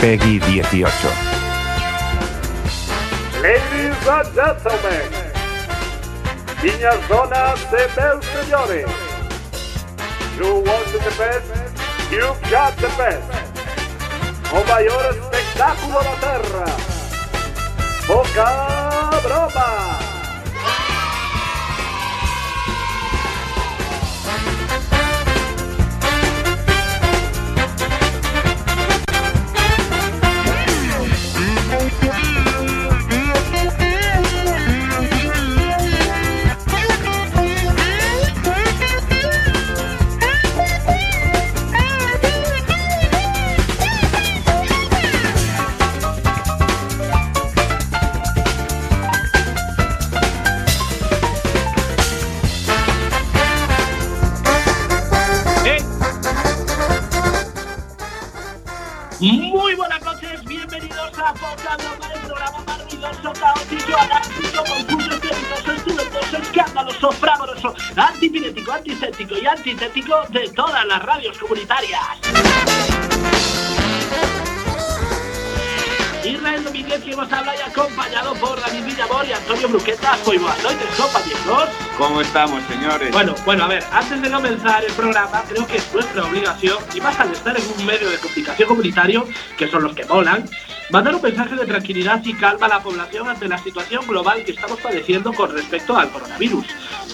Peggy 18. Ladies and gentlemen, niñas, donas e meus señores, you want the best, you've got the best. O maior espectáculo da terra, Boca Broma. Y antitético de todas las radios comunitarias. Israel Domínguez, que nos habla y acompañado por David Villamor y Antonio Bruqueta. Muy buenas noches, compañeros. ¿Cómo estamos, señores? Bueno, bueno, a ver, antes de comenzar el programa, creo que es nuestra obligación, y más al estar en un medio de comunicación comunitario, que son los que molan, mandar un mensaje de tranquilidad y calma a la población ante la situación global que estamos padeciendo con respecto al coronavirus.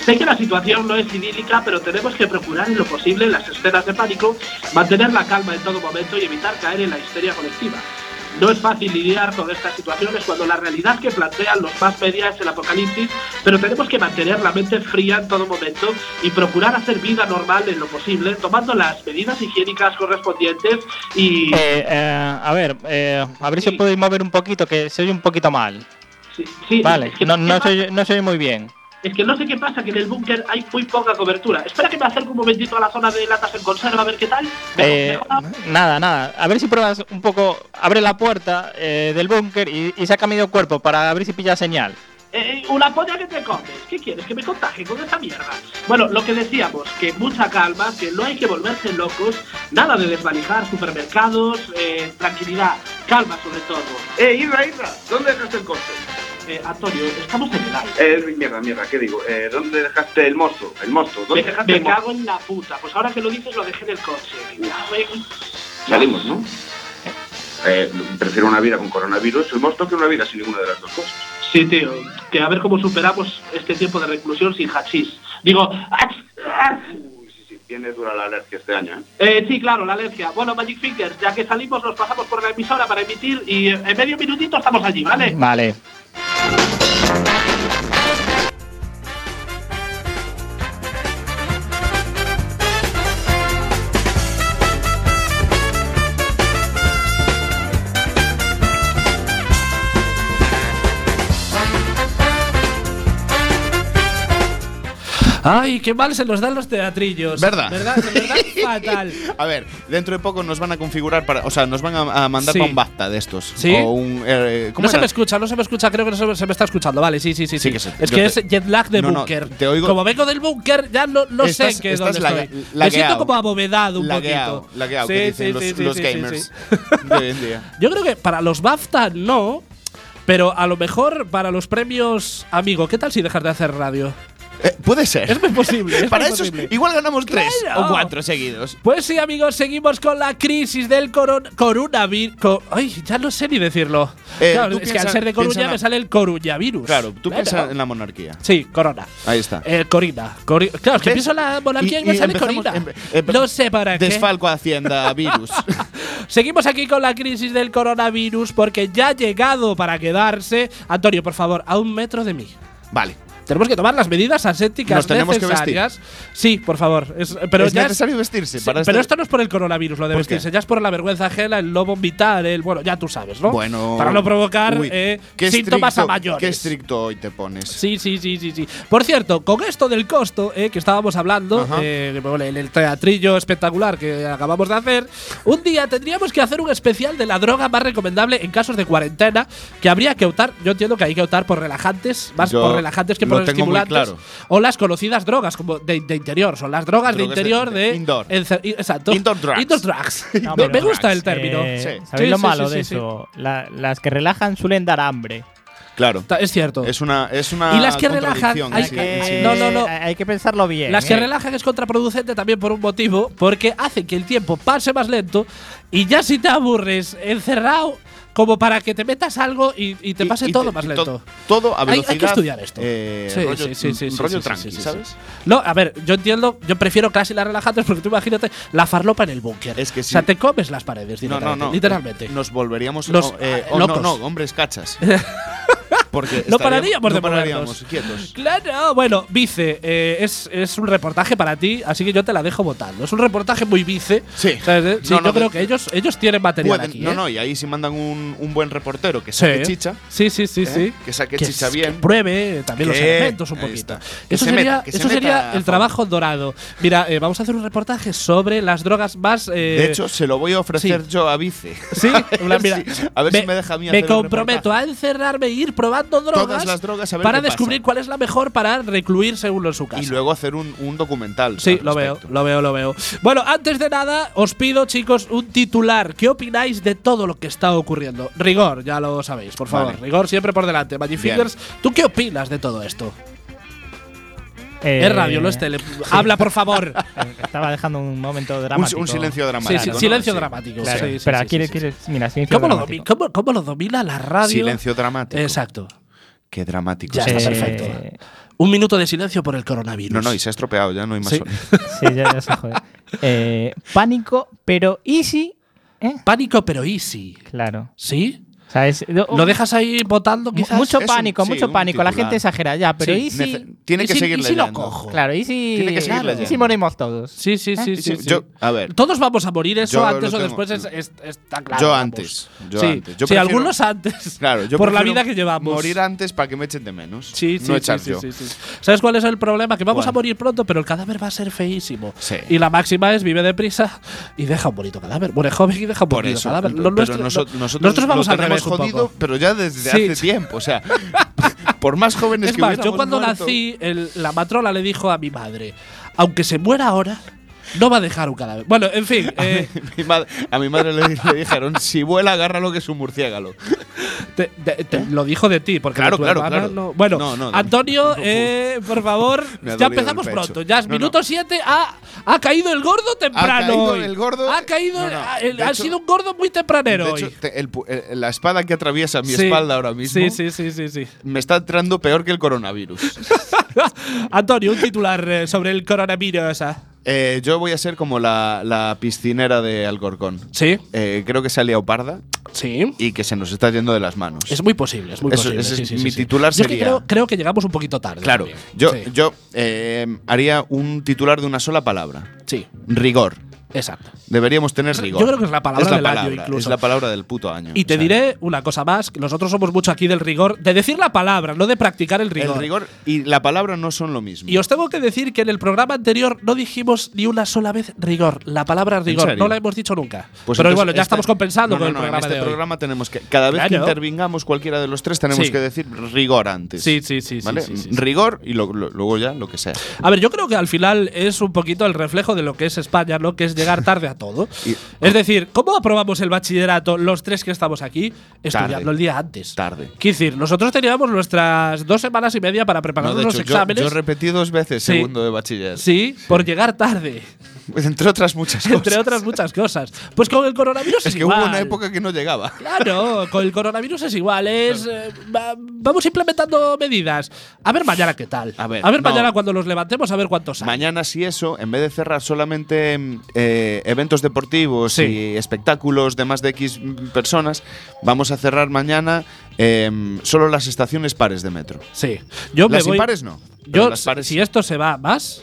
Sé que la situación no es idílica, pero tenemos que procurar en lo posible en las escenas de pánico, mantener la calma en todo momento y evitar caer en la histeria colectiva. No es fácil lidiar con estas situaciones cuando la realidad que plantean los más media es el apocalipsis, pero tenemos que mantener la mente fría en todo momento y procurar hacer vida normal en lo posible, tomando las medidas higiénicas correspondientes y... Eh, eh, a ver, eh, a ver si Sí. podéis mover un poquito, que se oye un poquito mal. Sí, sí, Vale, es que- no, no, ¿qué se oye, no se oye muy bien. Es que no sé qué pasa, que en el búnker hay muy poca cobertura. Espera que me acerque un momentito a la zona de latas en conserva a ver qué tal. Eh, nada, nada. A ver si pruebas un poco, abre la puerta eh, del búnker y, y saca medio cuerpo para ver si pilla señal. Eh, una polla que te comes. ¿Qué quieres? ¿Que me contagie con esa mierda? Bueno, lo que decíamos, que mucha calma, que no hay que volverse locos, nada de desvalijar supermercados, eh, tranquilidad, calma sobre todo. ¡Eh, Isra, Isra! ¿Dónde dejaste el coche? Eh, Antonio, estamos en el aire. Eh, mierda, mierda, ¿qué digo? Eh, ¿Dónde dejaste el mozo? El mozo, ¿dónde Me, dejaste me el mozo? cago en la puta. Pues ahora que lo dices, lo dejé en el coche. En- Salimos, ¿no? Eh, prefiero una vida con coronavirus el mosto que una vida sin ninguna de las dos cosas. Sí, tío, que a ver cómo superamos este tiempo de reclusión sin hachís. Digo, ¡ach! ¡ach! Viene dura la alergia este año, ¿eh? Eh, sí, claro, la alergia. Bueno, Magic Fingers, ya que salimos, nos pasamos por la emisora para emitir y eh, en medio minutito estamos allí, ¿vale? Vale. Ay, qué mal se nos dan los teatrillos. ¿Verdad? ¿Verdad? Fatal. A ver, dentro de poco nos van a configurar para. O sea, nos van a, a mandar Sí. para un BAFTA de estos. ¿Sí? O un. eh, ¿cómo No se me escucha, no se me escucha, creo que no se me, está escuchando. Vale, sí, sí, sí. Sí sí. que se- es que te- es jet lag de No, te oigo- Como vengo del búnker, ya no, no sé en qué estás dónde laga- estoy. Me siento como abovedado un poquito. lagueado, que sí, dicen los, los gamers de hoy en día. Yo creo que para los BAFTA no, pero a lo mejor para los premios Amigo, ¿qué tal si dejas de hacer radio? Eh, puede ser. Es muy posible. es Para eso igual ganamos tres Claro. o cuatro seguidos. Pues sí, amigos, seguimos con la crisis del coron coronavirus. ay, ya no sé ni decirlo. Eh, claro, es que al ser de Coruña me sale el coruñavirus. Claro, tú piensas en la monarquía. Sí, corona. Ahí está. Eh, Corina. Cori- claro, es que ¿Ves? pienso en la monarquía y, Y- me sale Corina. empe- no sé para qué. Desfalco Hacienda virus. Seguimos aquí con la crisis del coronavirus porque ya ha llegado para quedarse. Antonio, por favor, a un metro de mí. vale. Tenemos que tomar las medidas asépticas ¿Nos tenemos que vestir? necesarias. Sí, por favor. Es- pero es ya es- necesario vestirse Sí, para pero estar- esto no es por el coronavirus, lo de ¿Por vestirse, qué? ya es por la vergüenza ajena, el no vomitar, el. Bueno, ya tú sabes, ¿no? Bueno. Para no provocar Uy, eh, síntomas a estricto- mayores. Qué estricto hoy te pones. Sí, sí, sí, sí, sí. Por cierto, con esto del costo eh, que estábamos hablando, eh, en el teatrillo espectacular que acabamos de hacer, un día tendríamos que hacer un especial de la droga más recomendable en casos de cuarentena, que habría que optar, yo entiendo que hay que optar por relajantes, más Yo por relajantes que por los tengo estimulantes. claro. O las conocidas drogas como de, de interior. Son las drogas, de Drogas de- interior de- de. indoor. exacto. Indoor drugs. Indoor drugs. No, me, gusta drugs, el término. Eh, Sí. ¿Sabéis Sí, lo sí, malo sí, de sí, eso? La- las que relajan suelen dar hambre. Claro. Es cierto. Es una, es una Y las que relajan, hay sí- que- sí. No, no, no. Hay que pensarlo bien. Las que eh. relajan es contraproducente también por un motivo, porque hace que el tiempo pase más lento y ya si te aburres encerrado, como para que te metas algo y, y te pase y todo te- más to- lento. todo a Hay- hay que velocidad. estudiar esto. eh, Sí, rollo, sí, sí, sí, sí, rollo sí, sí, tranqui, sí, sí. ¿sabes? No, a ver, yo entiendo, yo prefiero casi las relajantes porque tú imagínate la farlopa en el búnker. Es que O sea, sí. te comes las paredes No, no, directamente. no. literalmente. Nos volveríamos Los, eh, oh, no, no, hombres cachas. Porque No pararíamos de no pararíamos quietos. Claro, bueno, vice, eh, es, es un reportaje para ti, así que yo te la dejo votando. Es un reportaje muy vice. Sí. ¿sabes? Sí, No, yo creo que ellos, ellos tienen material Pueden- aquí. no, ¿eh? no, y ahí si mandan un, un buen reportero que Sí. saque chicha, Sí, sí, sí, ¿eh? sí. que saque Que chicha bien. Que pruebe también los elementos un poquito. Eso se sería, meta- que se eso sería el trabajo dorado. Mira, eh, vamos a hacer un reportaje sobre las drogas más. De hecho, se lo voy a ofrecer sí. yo a Vice. Sí, a ver, mira, si, a ver si me deja a mí me hacer un comprometo a encerrarme e ir probando drogas, las drogas, a ver para pasa. descubrir cuál es la mejor para recluirse uno en su casa. Y luego hacer un, un documental. Sí, lo veo, lo veo, lo veo. Bueno, antes de nada, os pido, chicos, un titular. ¿Qué opináis de todo lo que está ocurriendo? Rigor, ya lo sabéis, por favor. Vale. Rigor siempre por delante. Magic. Fingers, ¿tú qué opinas de todo esto? Eh, es radio, no es tele. Habla, por favor. Estaba dejando un momento dramático. un silencio dramático. sí, silencio dramático. Claro, sí, sí, espera, ¿quieres, Mira, silencio ¿Cómo lo, dramático. domi- cómo- cómo lo domina la radio? Silencio dramático. Exacto. Qué dramático. Ya es está perfecto. Un minuto de silencio por el coronavirus. No, no, y se ha estropeado, ya no hay más Sí. sonido. sí, ya, ya se jode. Eh, pánico, pero easy. ¿eh? Pánico, pero easy. Claro. ¿Sí? O sea, es- ¿Lo dejas ahí votando, quizás? Mucho Es un- pánico, sí, mucho pánico. La titular. gente exagera ya, pero Sí, easy. Nece- Tiene ¿Y que si- seguir y si lo cojo? Claro, easy. Tiene que seguir claro, leyendo. easy morimos todos. Sí, sí, sí, ¿Eh? sí, Sí, sí. Yo, a ver, Todos vamos a morir, eso Yo antes o después es- es- está claro. yo vamos. antes. Yo sí, antes. Yo sí, algunos antes. Claro, yo por la vida que llevamos. Morir antes para que me echen de menos. Sí, sí, no sí, echar sí, yo. sí, sí. ¿Sabes cuál es el problema? Que vamos ¿Cuál? a morir pronto, pero el cadáver va a ser feísimo. Sí. Y la máxima es vive deprisa y deja un bonito cadáver. Muere joven y deja un bonito cadáver. Nosotros, vamos lo un jodido, pero ya desde Sí. hace tiempo. O sea, por más jóvenes Es que más, yo cuando muerto- nací, el- la matrona le dijo a mi madre, aunque se muera ahora, no va a dejar un cadáver. Bueno, en fin. eh, Mi madre- a mi madre le, le dijeron: si vuela, agárralo que es un murciélago. Te- te- te- lo dijo de ti, porque Claro, claro, claro. no- Bueno, No, no, no. Antonio, eh, por favor, ya empezamos pronto. Ya es minuto 7. Ha, ha caído el gordo temprano. caído hoy. el gordo- Ha caído. No, no, ha, el- de ha hecho- sido un gordo muy tempranero De hoy. hecho, te- el pu- el- la espada que atraviesa mi Sí. espalda ahora mismo Sí, sí, sí, sí, sí. me está entrando peor que el coronavirus. Antonio, un titular eh, sobre el coronavirus. ah. Eh, yo voy a ser como la, la piscinera de Alcorcón. Sí, Eh, creo que se ha liado parda sí. y que se nos está yendo de las manos. Es muy posible, es muy Eso- posible. ese sí, es sí, mi sí, titular Yo es que sería- creo, creo que llegamos un poquito tarde. Claro, también. yo, yo eh, haría un titular de una sola palabra. sí, Rigor. Exacto. Deberíamos tener rigor. Yo creo que es la palabra la del año palabra, incluso. Es la palabra del puto año. Y te O sea, diré una cosa más, que nosotros somos mucho aquí del rigor, de decir la palabra, no de practicar el rigor. El rigor y la palabra no son lo mismo. Y os tengo que decir que en el programa anterior no dijimos ni una sola vez rigor. La palabra rigor no la hemos dicho nunca. Pues Pero bueno, ya este- estamos compensando No, con no, el programa en este de hoy. programa tenemos que cada vez que Claro. intervingamos cualquiera de los tres tenemos Sí. que decir rigor antes. Sí, sí, sí, sí, ¿Vale? sí, sí, sí. Rigor y lo- lo- luego ya lo que sea. A ver, yo creo que al final es un poquito el reflejo de lo que es España, ¿no? Que es llegar tarde a todo. Y- es decir, ¿cómo aprobamos el bachillerato los tres que estamos aquí? Estudiando Tarde. el día antes. Tarde. Quiero decir, nosotros teníamos nuestras dos semanas y media para No, prepararnos los hecho, exámenes. yo repetí dos veces Sí. segundo de bachiller. sí, por llegar tarde. Entre otras muchas cosas. Entre otras muchas cosas. Pues con el coronavirus es, Es que igual. hubo una época que no llegaba. Claro, con el coronavirus es igual. Es, eh, va- vamos implementando medidas. A ver mañana qué tal. A ver, no. mañana cuando los levantemos, a ver cuántos hay. Mañana, si eso, en vez de cerrar solamente mm, eh, eventos deportivos Sí. y espectáculos de más de X personas, vamos a cerrar mañana em, solo las estaciones pares de metro. Sí. Yo las me voy. impares no. Yo, las pares si esto se va más,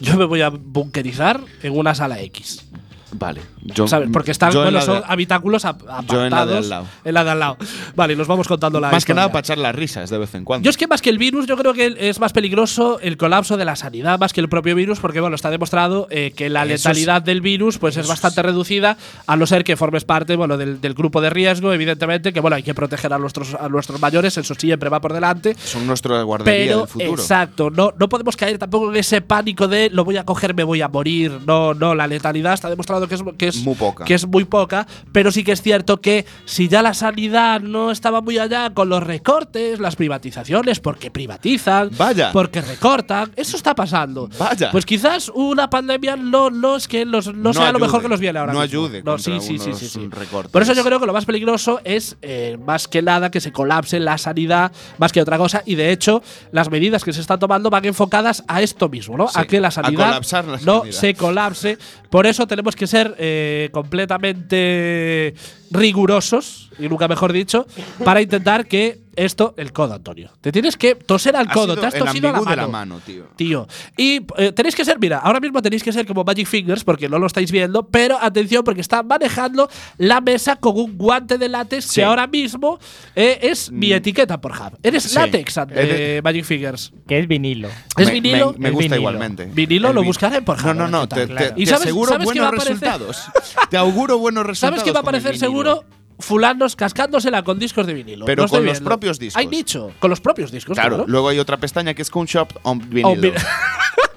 yo me voy a bunkerizar en una sala X. Vale. Yo, ¿Sabes? Porque están, bueno, son de- habitáculos ap- apartados. Yo en la de al lado. En la de al lado. Vale, nos vamos contando la Más que nada para echar las risas de vez en cuando. Yo es que más que el virus, yo creo que es más peligroso el colapso de la sanidad más que el propio virus, porque bueno, está demostrado eh, que la Eso es- letalidad del virus pues es bastante reducida, a no ser que formes parte bueno, del, del grupo de riesgo, evidentemente, que bueno, hay que proteger a nuestros, a nuestros mayores, eso siempre va por delante. Son nuestra guardería Pero, del futuro. exacto, no, no podemos caer tampoco en ese pánico de lo voy a coger, me voy a morir. No, no, la letalidad está demostrado que es, que es Muy poca. que es muy poca, pero sí que es cierto que si ya la sanidad no estaba muy allá con los recortes, las privatizaciones, porque privatizan, Vaya. porque recortan, eso está pasando. Vaya. Pues quizás una pandemia no, no es que los, no, sea lo ayude, mejor que nos viene ahora No mismo. ayude No, sí, sí, sí, sí, sí. Por eso yo creo que lo más peligroso es eh, más que nada que se colapse la sanidad más que otra cosa y de hecho las medidas que se están tomando van enfocadas a esto mismo, ¿no? Sí, a que la sanidad no sanidad. se colapse. Por eso tenemos que ser eh, completamente rigurosos, y nunca mejor dicho, para intentar que esto, el codo, Antonio. Te tienes que toser al Ha codo, sido te has tosido a la mano. de la mano, tío. Tío. Y eh, tenéis que ser, mira, ahora mismo tenéis que ser como Magic Fingers porque no lo estáis viendo, pero atención porque está manejando la mesa con un guante de látex Sí. que ahora mismo eh, es mi etiqueta por Hub. Eres Sí. látex, eh, Magic Fingers. Que es vinilo. ¿Es Me- vinilo? Me, gusta vinilo. igualmente. Vinilo El lo buscaré por No, favor, no, no. ¿qué Te, te-. ¿Y te sabes- aseguro sabes qué va a buenos aparecer? resultados. te auguro buenos resultados. ¿Sabes qué va a aparecer seguro? Fulanos cascándosela con discos de vinilo. Pero con los propios discos. Hay nicho, con los propios discos. Claro, claro. luego hay otra pestaña que es Coon Shop on vinilo. Vi-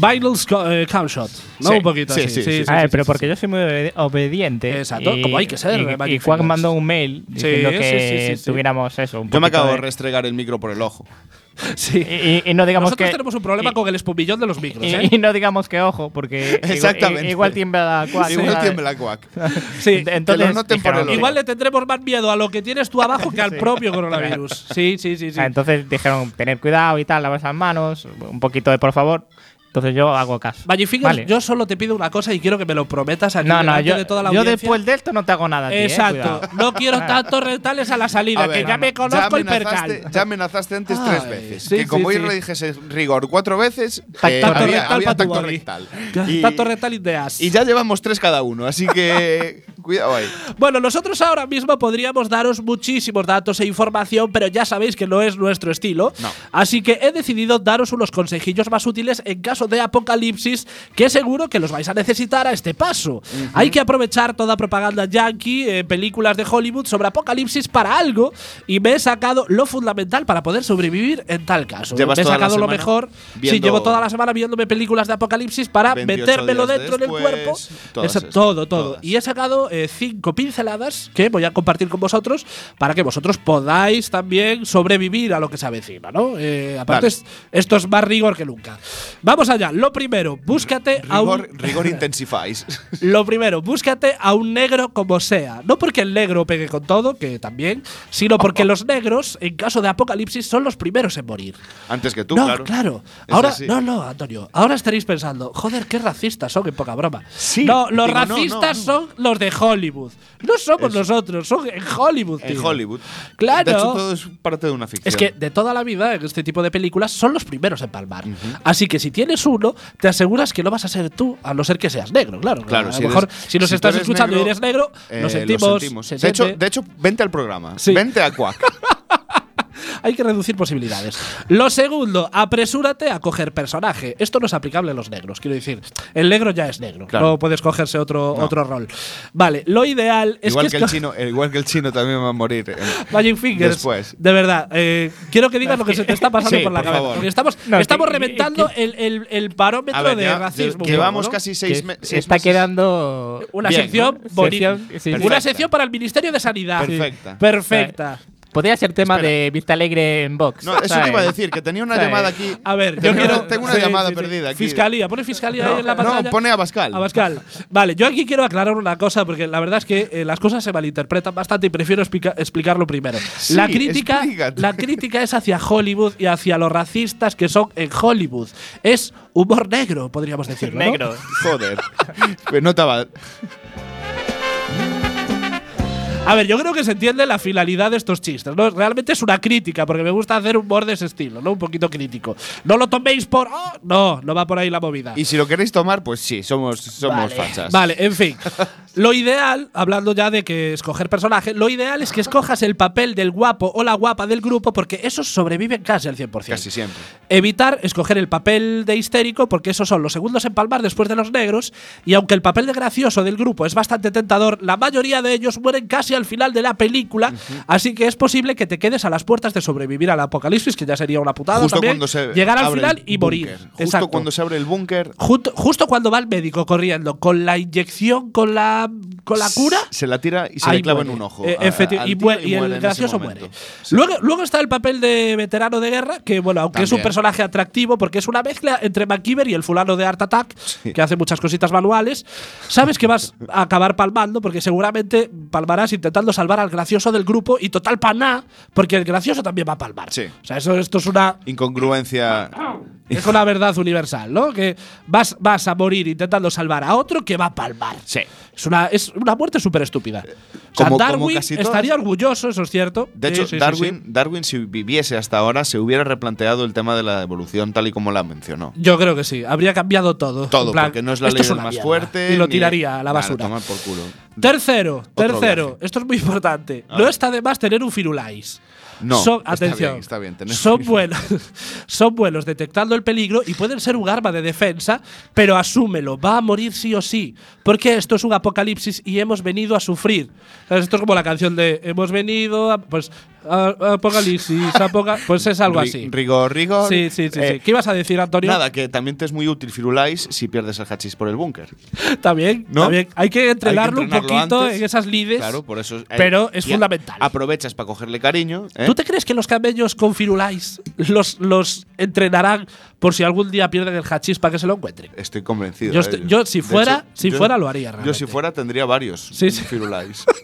Vinyl's co- eh, Camshot, ¿no? Sí, Un poquito sí, así. sí, sí, A ver, pero sí, porque sí. yo soy muy obedi- obediente. Exacto, y- como hay que ser, Y, y Quack Fingers. mandó un mail diciendo sí, que sí, sí, sí. tuviéramos eso. Un Yo me acabo de restregar el micro por el ojo. Sí. y, y- no digamos Nosotros que. tenemos un problema y- con el espumillón de los micros, y, ¿eh? y no digamos que ojo, porque igual- Exactamente. igual, tiembla la Quack. Igual ¿sabes? tiembla la cuac. Sí. Entonces, dijeron- ojo. Igual le tendremos más miedo a lo que tienes tú abajo que al propio coronavirus. Sí, sí, sí, sí. Ah, entonces dijeron tener cuidado y tal, lavarse las manos, un poquito de por favor. Entonces yo hago caso. Vale. yo solo te pido una cosa y quiero que me lo prometas aquí no, no, yo, de toda la yo audiencia. después de esto no te hago nada. a ti, eh, Exacto. no quiero tantos retales a la salida, A ver, que ya no, me conozco el amenazaste- percal. Ya amenazaste antes Ay, tres veces. sí, que como sí, yo sí. le dijese rigor cuatro veces, Tacto eh, Tanto había, rectal había tacto rectal. Y, Tanto rectal y ya llevamos tres cada uno, así que cuidado ahí. Bueno, nosotros ahora mismo podríamos daros muchísimos datos e información, pero ya sabéis que no es nuestro estilo. No. Así que he decidido daros unos consejillos más útiles en caso de apocalipsis, que seguro que los vais a necesitar a este paso. Hay que aprovechar toda propaganda yankee, eh, películas de Hollywood sobre apocalipsis para algo, y me he sacado lo fundamental para poder sobrevivir en tal caso. ¿Llevas me he sacado lo mejor. Sí, llevo toda la semana viéndome películas de apocalipsis para 28 metérmelo dentro del después, cuerpo. todas esas, todo, todo. todas. Y he sacado eh, cinco pinceladas que voy a compartir con vosotros para que vosotros podáis también sobrevivir a lo que se avecina, ¿no? Eh, aparte, Vale. es- esto es más rigor que nunca. Vamos allá. Lo primero, búscate a un. Rigor, intensifies. Lo primero, búscate a un negro como sea. No porque el negro pegue con todo, que también, sino porque los negros, en caso de apocalipsis, son los primeros en morir. Antes que tú, no, claro. Ahora, no, no, Antonio. Ahora estaréis pensando, joder, qué racistas son, en poca broma. Sí. No, los Digo, racistas no, no. son los de Hollywood. No somos Eso. nosotros, son en Hollywood. En tío. Hollywood. Claro. De hecho, todo es parte de una ficción. Es que de toda la vida, en este tipo de películas, son los primeros en palmar. Así que si tienes uno, te aseguras que no vas a ser tú, a no ser que seas negro, claro. Claro, a si lo mejor, eres- si nos si estás escuchando negro, y eres negro, eh, lo sentimos. sentimos. se De hecho, de hecho, vente al programa. Sí. Vente a Quack. Hay que reducir posibilidades. Lo segundo, apresúrate a coger personaje. Esto no es aplicable a los negros. Quiero decir, el negro ya es negro. Claro. No puedes cogerse otro, No. otro rol. Vale, lo ideal es igual, que, que el chino, eh, igual que el chino también va a morir. eh. Magic Fingers. Después. De verdad, eh, quiero que digas lo que se te está pasando Sí, por la por cabeza. favor. Estamos, No, estamos que- reventando que- el, el, el parómetro A ver, de ya racismo. llevamos ¿no? casi seis, me- se seis está meses. quedando. Una Bien, sección ¿no? bonita. Sección- sí, sí. Una sección para el Ministerio de Sanidad. Perfecta. Perfecta. Podría ser tema Espera. de Vista Alegre en Vox. No, eso ¿sabes? te iba a decir, que tenía una ¿Sabes? llamada aquí. A ver, yo Tengo- quiero. tengo una sí, llamada sí, sí. perdida aquí. Fiscalía, pone fiscalía ahí en la pantalla. No, pone a Bascal. Abascal. Vale, yo aquí quiero aclarar una cosa, porque la verdad es que eh, las cosas se malinterpretan bastante y prefiero explica- explicarlo primero. Sí, la, crítica, explícate. la crítica es hacia Hollywood y hacia los racistas que son en Hollywood. Es humor negro, podríamos decirlo. ¿no? Negro. Joder. Pues no estaba. A ver, yo creo que se entiende la finalidad de estos chistes, ¿no? Realmente es una crítica, porque me gusta hacer humor de ese estilo, ¿no? Un poquito crítico. No lo toméis por. "Oh", no, no va por ahí la movida. Y si lo queréis tomar, pues sí, somos, somos Vale. fachas. Vale, en fin. Lo ideal, hablando ya de que escoger personaje, lo ideal es que escojas el papel del guapo o la guapa del grupo porque esos sobreviven casi al 100%. Casi siempre. Evitar escoger el papel de histérico porque esos son los segundos en palmar después de los negros y aunque el papel de gracioso del grupo es bastante tentador, la mayoría de ellos mueren casi al final de la película, así que es posible que te quedes a las puertas de sobrevivir al apocalipsis, que ya sería una putada Justo también, cuando se llegar al final y morir. Justo Exacto. cuando se abre el búnker, Justo, justo cuando va el médico corriendo con la inyección, con la, con la cura. se la tira y se le clava muere. en un ojo. Eh, a- y, y en el gracioso muere. Sí. Luego, luego está el papel de veterano de guerra, que bueno, aunque es un También. personaje atractivo, porque es una mezcla entre MacGyver y el fulano de Art Attack, que hace muchas cositas manuales, sabes que vas a acabar palmando, porque seguramente palmarás intentando salvar al gracioso del grupo y total paná, porque el gracioso también va a palmar. Sí. O sea, eso, esto es una, Incongruencia. Es una verdad universal, ¿no? Que vas, vas a morir intentando salvar a otro que va a palmar. Sí. Es una, es una muerte súper estúpida. O sea, Como- como Darwin todas- estaría orgulloso, eso es cierto. De hecho, sí, sí, Darwin, sí. Darwin, si viviese hasta ahora, se hubiera replanteado el tema de la evolución tal y como la mencionó. Yo creo que sí. Habría cambiado todo. Todo, plan, porque no es la ley más mierda. fuerte. Y lo ni- tiraría a la Claro, basura. tomar por culo. Tercero, Otro tercero. viaje. Esto es muy importante. No está de más tener un firulais. No, Son- está atención. bien, está bien son buenos, son buenos detectando el peligro y pueden ser un arma de defensa, pero asúmelo, va a morir sí o sí, porque esto es un apocalipsis y hemos venido a sufrir. Esto es como la canción de hemos venido a pues a- apocalipsis, apoca- pues es algo así. Rigor, rigor. Sí, sí, sí, Eh, sí. ¿Qué ibas a decir, Antonio? Nada, que también te es muy útil Firulais si pierdes el hachís por el búnker. También, ¿No? también. Hay que entrenarlo, entrenarlo un poquito antes. en esas lides. Claro, por eso. eh, Pero es fundamental. Aprovechas para cogerle cariño. ¿eh? ¿Tú te crees que los camellos con firulais los, los entrenarán por si algún día pierden el hachís para que se lo encuentren? Estoy convencido. Yo estoy- yo, si fuera- si fuera, lo haría Yo realmente. si fuera tendría varios Sí, sí. Firulais.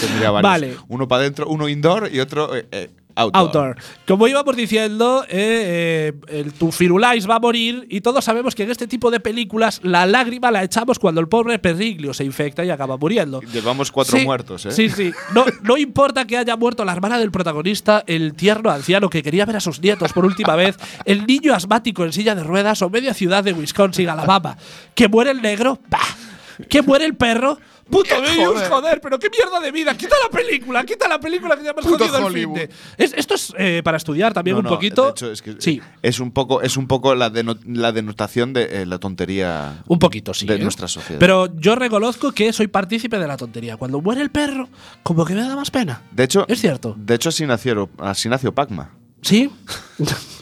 tendría varios. Vale. Uno para adentro, uno indoor y otro eh, eh, outdoor. Outdoor. Como íbamos diciendo, eh, eh, el, tu firulais va a morir y todos sabemos que en este tipo de películas la lágrima la echamos cuando el pobre Perriglio se infecta y acaba muriendo. Llevamos cuatro Sí, muertos, ¿eh? Sí, sí. No, no importa que haya muerto la hermana del protagonista, el tierno anciano que quería ver a sus nietos por última vez, el niño asmático en silla de ruedas o media ciudad de Wisconsin, Alabama. Que muere el negro, ¡bah! Que muere el perro. Puto Deus, Joder. joder. pero qué mierda de vida. Quita la película, quita la película que ya hemos Puto jodido el finde. Es- esto es eh, para estudiar también No, un no, poquito. De hecho, es que sí, es un poco, es un poco la, deno- la denotación de eh, la tontería. un poquito, sí. de ¿eh? nuestra sociedad. Pero yo reconozco que soy partícipe de la tontería. Cuando muere el perro, como que me da más pena. De hecho, Es cierto. De hecho, así nació, así nació Pacma. ¿Sí?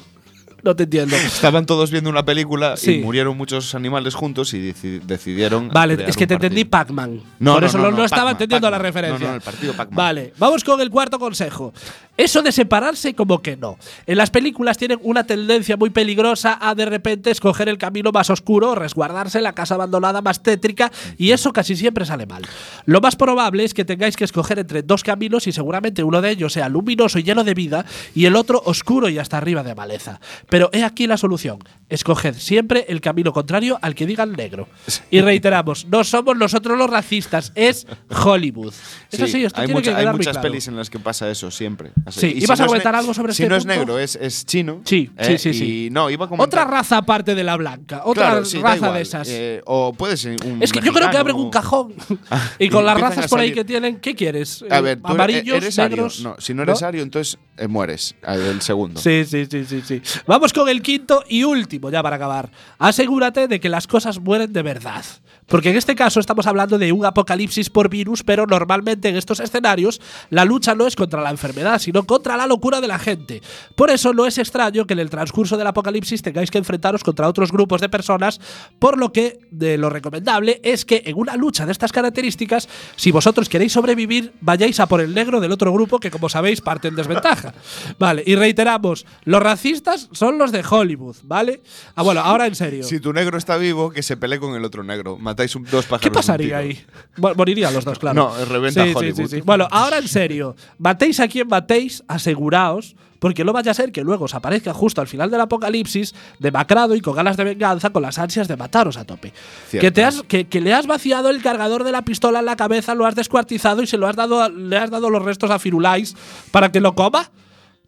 no te entiendo. Estaban todos viendo una película Sí. y murieron muchos animales juntos y deci- decidieron. Vale, es que te entendí. Pac-Man. No, Por no, eso no, no, estaba entendiendo la referencia. No, no, el partido Pac-Man. Vale, vamos con el cuarto consejo. Eso de separarse como que no. En las películas tienen una tendencia muy peligrosa a de repente escoger el camino más oscuro, resguardarse en la casa abandonada más tétrica y eso casi siempre sale mal. Lo más probable es que tengáis que escoger entre dos caminos y seguramente uno de ellos sea luminoso y lleno de vida y el otro oscuro y hasta arriba de maleza. Pero he aquí la solución. Escoged siempre el camino contrario al que digan negro. Y reiteramos, no somos nosotros los racistas, es Hollywood. Eso sí, esto hay, tiene mucha- que hay muchas claro. pelis en las que pasa eso siempre. Así. Sí, Y si ¿ibas a no es comentar ne- algo sobre Si este no es negro, es, es chino. Sí, ¿eh? sí, sí. Y no, iba a. Otra raza aparte de la blanca, otra Claro, sí, da raza igual. de esas. Eh, o puede ser un. es que yo creo que abren un cajón y con las razas por ahí que tienen, ¿qué quieres? A ver, eres- amarillos, eres ario. negros. No, si no eres ario, entonces eh, mueres. El segundo. Sí, sí, sí, sí, sí. Vamos con el quinto y último, ya para acabar. Asegúrate de que las cosas mueren de verdad. Porque en este caso estamos hablando de un apocalipsis por virus, pero normalmente en estos escenarios la lucha no es contra la enfermedad, sino contra la locura de la gente. Por eso no es extraño que en el transcurso del apocalipsis tengáis que enfrentaros contra otros grupos de personas, por lo que de lo recomendable es que en una lucha de estas características, si vosotros queréis sobrevivir, vayáis a por el negro del otro grupo que como sabéis parte en desventaja. Vale, y reiteramos, los racistas son los de Hollywood, ¿vale? Ah, bueno, ahora en serio. Si tu negro está vivo, que se pelee con el otro negro. Matáis un- dos pájaros. ¿Qué pasaría ahí? Mo- Morirían los dos, claro. No, reventa Sí, Hollywood. sí, sí. Bueno, ahora en serio. Matéis a quien matéis, aseguraos, porque no vaya a ser que luego os aparezca justo al final del apocalipsis, demacrado y con ganas de venganza, con las ansias de mataros a tope. Cierto. Que, te has, que, que le has vaciado el cargador de la pistola en la cabeza, lo has descuartizado y se lo has dado, le has dado los restos a Firulais para que lo coma.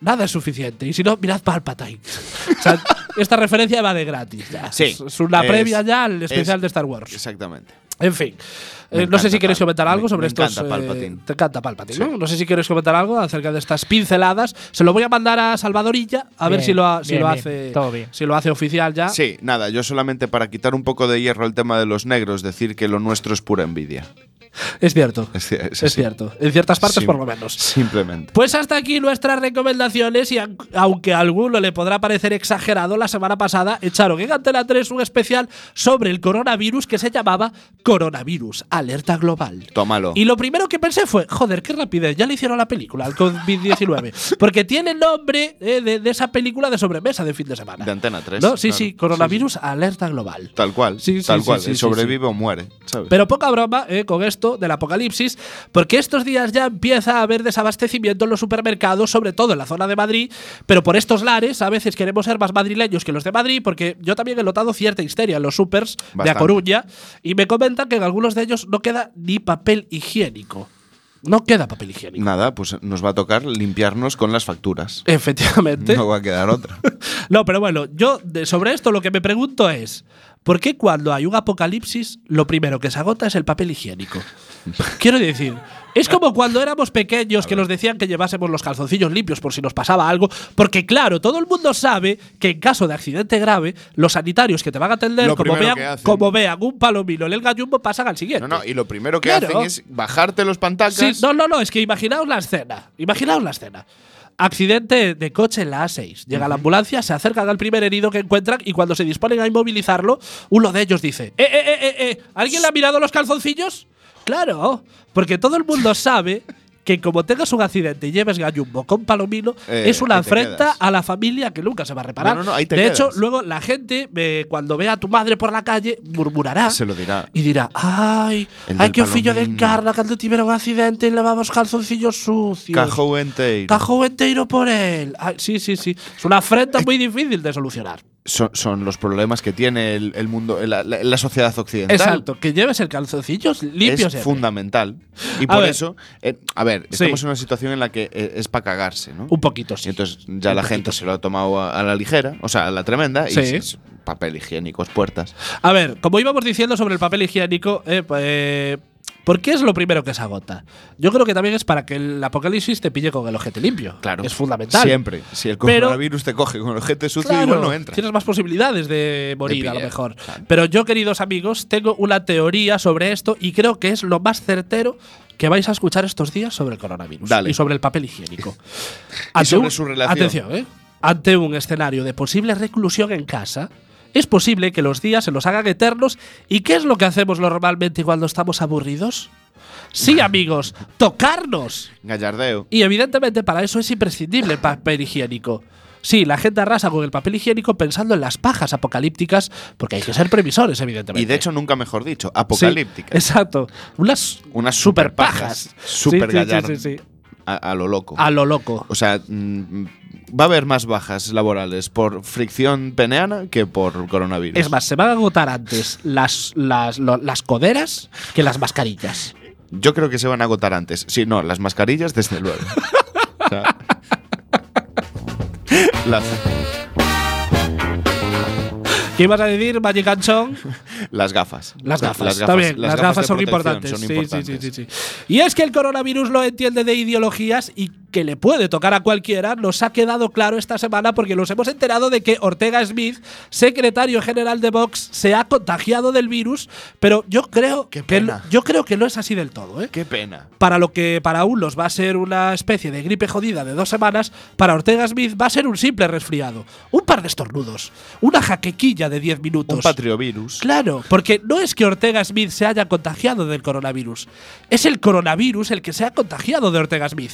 Nada es suficiente. Y si no, mirad Palpatine. o sea, esta referencia va de gratis. ya. Sí, Es, una es- previa ya al especial es- de Star Wars. Exactamente. En fin. Eh, no sé si queréis comentar algo me- sobre me estos. encanta Palpatine. te encanta Palpatine, ¿no? No sé si queréis comentar algo acerca de estas pinceladas. Se lo voy a mandar a Salvadorilla a ver Bien, si lo, ha- si bien, lo hace. todo bien. Si lo hace oficial ya. Sí, nada, yo solamente para quitar un poco de hierro al tema de los negros, decir que lo nuestro es pura envidia. Es cierto. Es, cierto. En ciertas partes, Sim- por lo menos. Simplemente. Pues hasta aquí nuestras recomendaciones y aun- aunque a alguno le podrá parecer exagerado, la semana pasada echaron en Antena 3 un especial sobre el coronavirus que se llamaba Coronavirus, Alerta Global. Tómalo. Y lo primero que pensé fue, joder, qué rapidez, ya le hicieron la película al COVID-19. Porque tiene nombre eh, de, de esa película de sobremesa de fin de semana. De Antena 3. ¿No? Sí, claro. sí, coronavirus, alerta global. Tal cual. Sí, sí, tal cual. El sobrevive o muere. ¿sabes? Pero poca broma eh, con esto del apocalipsis, porque estos días ya empieza a haber desabastecimiento en los supermercados, sobre todo en la zona de Madrid, pero por estos lares a veces queremos ser más madrileños que los de Madrid, porque yo también he notado cierta histeria en los supers de A. Coruña, y me comentan que en algunos de ellos no queda ni papel higiénico. No queda papel higiénico. Nada, pues nos va a tocar limpiarnos con las facturas. Efectivamente. No va a quedar otra. No, pero bueno, yo sobre esto lo que me pregunto es, ¿por qué cuando hay un apocalipsis lo primero que se agota es el papel higiénico? Quiero decir, es como cuando éramos pequeños que nos decían que llevásemos los calzoncillos limpios por si nos pasaba algo, porque claro, todo el mundo sabe que en caso de accidente grave, los sanitarios que te van a atender, Lo como vean, como vean un palomino en el gallumbo, pasan al siguiente. No, no, y lo primero que Claro. hacen es bajarte los pantacas. Sí, no, no, no, es que imaginaos la escena. Imaginaos la escena. Accidente de coche en la A6. Llega la ambulancia, se acercan al primer herido que encuentran y cuando se disponen a inmovilizarlo, uno de ellos dice: ¡Eh, eh, eh, eh! eh! ¿Alguien le ha mirado los calzoncillos? Claro, porque todo el mundo sabe que como tengas un accidente y lleves gallumbo con palomino, Eh, es una afrenta quedas. a la familia que nunca se va a reparar. No, no, no, ahí te de quedas. hecho, luego la gente, eh, cuando vea a tu madre por la calle, murmurará. Se lo dirá. Y dirá, ay, El ay del que fillo de encarna cando tivera un accidente y levamos calzoncillos sucios. Cajou enteiro. Cajou enteiro por él. Ay, sí, sí, sí. Es una afrenta muy difícil de solucionar. Son, son los problemas que tiene el, el mundo, la, la- la sociedad occidental. Exacto. Que lleves el calzoncillos limpio es fundamental. Y A por ver. eso, eh, a ver, Sí. estamos en una situación en la que eh, es para cagarse, ¿no? Un poquito, Y sí. entonces ya Un la poquito, gente se lo ha tomado a, a la ligera, o sea, a la tremenda, Sí. y es papel higiénico, puertas. A ver, como íbamos diciendo sobre el papel higiénico, eh, pues, eh, ¿por qué es lo primero que se agota? Yo creo que también es para que el apocalipsis te pille con el ojete limpio. Claro. Es fundamental. Siempre. Si el Pero- coronavirus te coge con el gente sucio, Claro, igual no entra. Tienes más posibilidades de morir, a lo mejor. claro. Pero yo, queridos amigos, tengo una teoría sobre esto y creo que es lo más certero que vais a escuchar estos días sobre el coronavirus Dale. y sobre el papel higiénico. Y sobre su relación. Atención, ¿eh? Ante un escenario de posible reclusión en casa, es posible que los días se los hagan eternos. ¿Y qué es lo que hacemos normalmente cuando estamos aburridos? Sí, amigos, tocarnos. Gallardeo. Y evidentemente para eso es imprescindible el papel higiénico. Sí, la gente arrasa con el papel higiénico pensando en las pajas apocalípticas, porque hay que ser previsores, evidentemente. Y de hecho, nunca mejor dicho, Sí, apocalíptica. exacto. Unas, Unas super pajas, super sí, a lo loco. A lo loco. O sea, mm, va a haber más bajas laborales por fricción peneana que por coronavirus. Es más, se van a agotar antes las, las, lo- las coderas que las mascarillas. Yo creo que se van a agotar antes. Sí, no, las mascarillas, desde luego. O sea, las, ¿Qué ibas a decir, Magic las gafas. Las gafas, está bien. Las, gafas, son, importantes. son importantes. sí, sí, sí. Y es que el coronavirus lo entiende de ideologías y que le puede tocar a cualquiera, nos ha quedado claro esta semana porque nos hemos enterado de que Ortega Smith, secretario general de Vox, se ha contagiado del virus, pero yo creo Qué que yo creo que no es así del todo, ¿eh? Qué pena. Para lo que para unos va a ser una especie de gripe jodida de dos semanas, para Ortega Smith va a ser un simple resfriado. Un par de estornudos. Una jaquequilla de 10 minutos. Un patriovirus. Claro, porque no es que Ortega Smith se haya contagiado del coronavirus. Es el coronavirus el que se ha contagiado de Ortega Smith.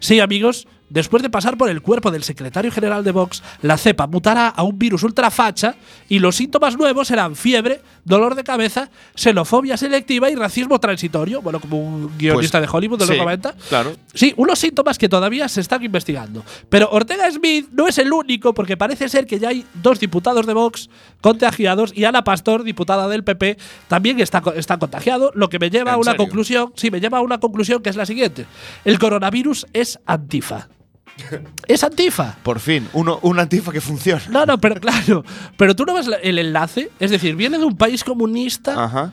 Sí, amigos, después de pasar por el cuerpo del secretario general de Vox, la cepa mutará a un virus ultrafacha y los síntomas nuevos serán fiebre, dolor de cabeza, xenofobia selectiva y racismo transitorio. Bueno, como un guionista Pues, de Hollywood de los sí, 90. claro. Sí, unos síntomas que todavía se están investigando. Pero Ortega Smith no es el único, porque parece ser que ya hay dos diputados de Vox contagiados y Ana Pastor, diputada del PP, también está, está contagiado, lo que me lleva a ¿En una serio? conclusión. Sí, me lleva a una conclusión que es la siguiente: el coronavirus es antifa. es antifa. Por fin, uno, un antifa que funciona. No, no, pero claro. Pero tú no ves el enlace. Es decir, viene de un país comunista Ajá.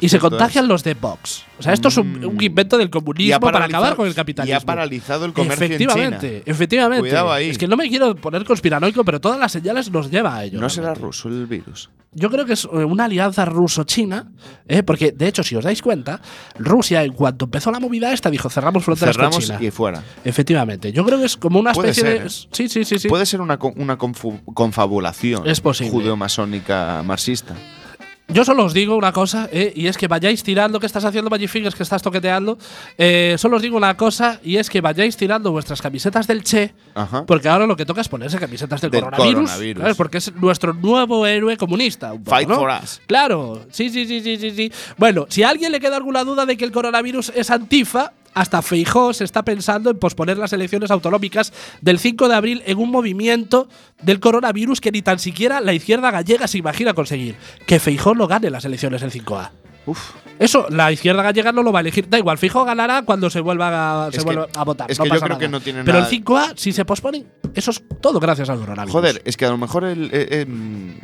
Y se contagian los de Vox. O sea, esto es un, un invento del comunismo para acabar con el capitalismo. Y ha paralizado el comercio en efectivamente, China. efectivamente. Cuidado ahí. Es que no me quiero poner conspiranoico, pero todas las señales nos lleva a ello. No será ruso el virus. Yo creo que es eh, una alianza ruso-china, ¿eh? porque de hecho, si os dais cuenta, Rusia, en cuanto empezó la movida esta, dijo cerramos fronteras con Cerramos China. y fuera. Efectivamente. Yo creo que es como una especie ser, de. ¿eh? Sí, sí, sí, sí. Puede ser una, una confabulación Es posible. judeo-masónica marxista. Yo solo os digo una cosa, eh, y es que vayáis tirando, que estás haciendo Magic Fingers, que estás toqueteando. eh, solo os digo una cosa, y es que vayáis tirando vuestras camisetas del Che, Ajá. porque ahora lo que toca es ponerse camisetas del, Del coronavirus. coronavirus. ¿sabes? Porque es nuestro nuevo héroe comunista. un poco, Fight ¿no? for us. Claro, sí, sí, sí, sí, sí, sí. Bueno, si a alguien le queda alguna duda de que el coronavirus es antifa, hasta Feijó se está pensando en posponer las elecciones autonómicas del 5 de abril en un movimiento del coronavirus que ni tan siquiera la izquierda gallega se imagina conseguir. Que Feijó no gane las elecciones el 5A. Uf. Eso, la izquierda gallega no lo va a elegir. Da igual, Fijo ganará cuando se vuelva a, se Es que- vuelva a votar. es no que yo creo nada. que no tiene Pero nada- el 5A, si se posponen, eso es todo gracias al coronavirus. Joder, es que a lo mejor el, eh, em,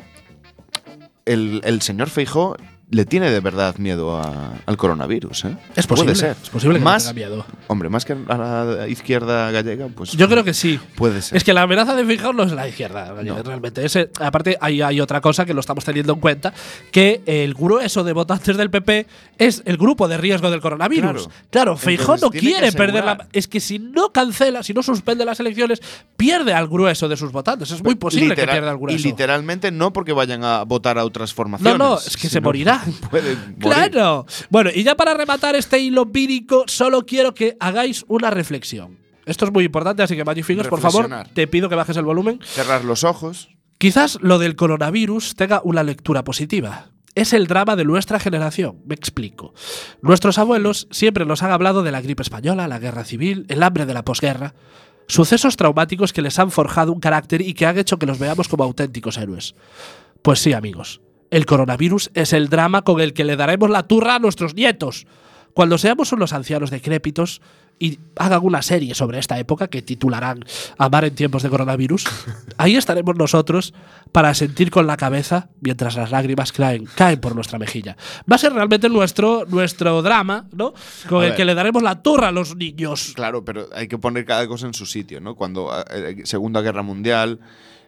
el, el señor Feijó le tiene de verdad miedo a- al coronavirus, ¿eh? es posible. Puede ser. Es posible que Más, no tenga miedo. Hombre, más que a la izquierda gallega, pues. Yo creo que sí. Puede ser. Es que la amenaza de Feijóo no es la izquierda, gallega, No. realmente. Ese, aparte, hay, hay otra cosa que lo estamos teniendo en cuenta, que el grueso de votantes del PP es el grupo de riesgo del coronavirus. Claro. Claro, Feijóo no quiere perder la… Es que si no cancela, si no suspende las elecciones, pierde al grueso de sus votantes. Es muy posible que pierda al grueso. Y literalmente no porque vayan a votar a otras formaciones. No, no, es que se morirá. puede morir. Claro. Bueno, y ya para rematar este hilo vírico, solo quiero que hagáis una reflexión. Esto es muy importante, así que Magic Fingers, por favor, te pido que bajes el volumen. Cerrar los ojos. Quizás lo del coronavirus tenga una lectura positiva. Es el drama de nuestra generación. Me explico. Nuestros abuelos siempre nos han hablado de la gripe española, la guerra civil, el hambre de la posguerra. Sucesos traumáticos que les han forjado un carácter y que han hecho que los veamos como auténticos héroes. Pues sí, amigos. El coronavirus es el drama con el que le daremos la turra a nuestros nietos. Cuando seamos unos ancianos decrépitos y hagan una serie sobre esta época que titularán Amar en tiempos de coronavirus, ahí estaremos nosotros para sentir con la cabeza mientras las lágrimas caen, caen por nuestra mejilla. Va a ser realmente nuestro, nuestro drama, ¿no? Con A el ver. que le daremos la turra a los niños. Claro, pero hay que poner cada cosa en su sitio, ¿no? Cuando eh, Segunda Guerra Mundial,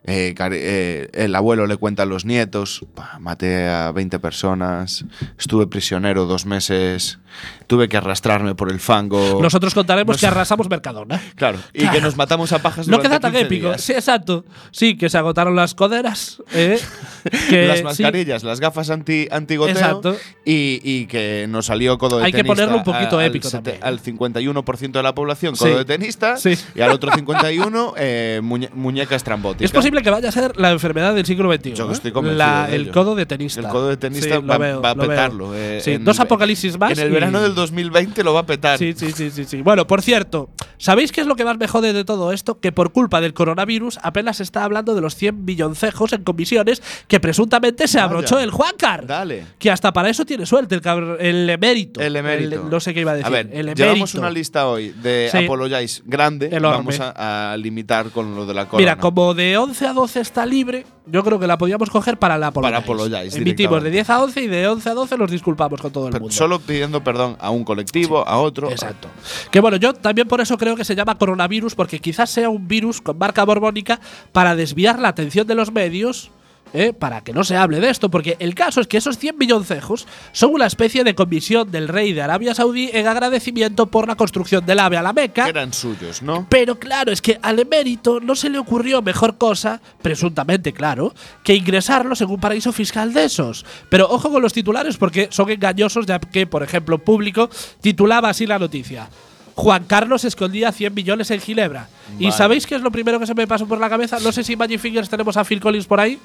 eh, eh, el abuelo le cuenta a los nietos, "Pa, maté a 20 personas, estuve prisionero dos meses, tuve que arrastrarme por el fango. Nosotros contaremos Nos- que arrasamos Mercadona. Claro, y Claro. que nos matamos a pajas No queda tan 15 épico. días. Sí, exacto. Sí, que se agotaron las coderas. ¿eh? que, las sí. mascarillas, las gafas anti, antigoteo Exacto. y, y que nos salió codo de Hay que ponerlo un poquito al épico sete- también. Al 51% de la población codo Sí. de tenista Sí. y al otro 51% eh, muñe- muñeca estrambótica. Es posible que vaya a ser la enfermedad del siglo XXI. Yo ¿eh? estoy convencido La- de el ello. codo de tenista. El codo de tenista Sí, va, veo, va a petarlo. eh, Sí, en- dos apocalipsis más. En el verano del 2020 lo va a petar. Sí, sí, sí, sí, sí. Bueno, por cierto, ¿sabéis qué es lo que más me jode de todo esto? Que por culpa del coronavirus apenas se está hablando de los 100 milloncejos en comisiones que presuntamente se Vaya. abrochó el Juancar. Dale. Que hasta para eso tiene suerte el, cabr- el emérito. El emérito. no sé qué iba a decir. A ver, el llevamos una lista hoy de. Apologize grande. Enorme. Vamos a, a limitar con lo de la corona. Mira, como de 11 a 12 está libre, yo creo que la podíamos coger para la Apologize. Para Apologize, Emitimos de directamente. 10 a 11 y de 11 a 12 nos disculpamos con todo el Pero mundo. solo pidiendo perdón a un colectivo, a otro. Exacto. Que bueno, yo también por eso creo que se llama coronavirus, porque quizás sea un virus con marca borbónica para desviar la atención de los medios. ¿Eh? para que no se hable de esto, porque el caso es que esos 100 milloncejos son una especie de comisión del rey de Arabia Saudí en agradecimiento por la construcción del AVE a la Meca. Eran suyos, ¿no? Pero claro, es que al emérito no se le ocurrió mejor cosa, presuntamente claro, que ingresarlos en un paraíso fiscal de esos. Pero ojo con los titulares porque son engañosos, ya que, por ejemplo, Público titulaba así la noticia. Juan Carlos escondía 100 millones en Ginebra. ¿Y sabéis qué es lo primero que se me pasó por la cabeza? No sé si Magic Fingers tenemos a Phil Collins por ahí.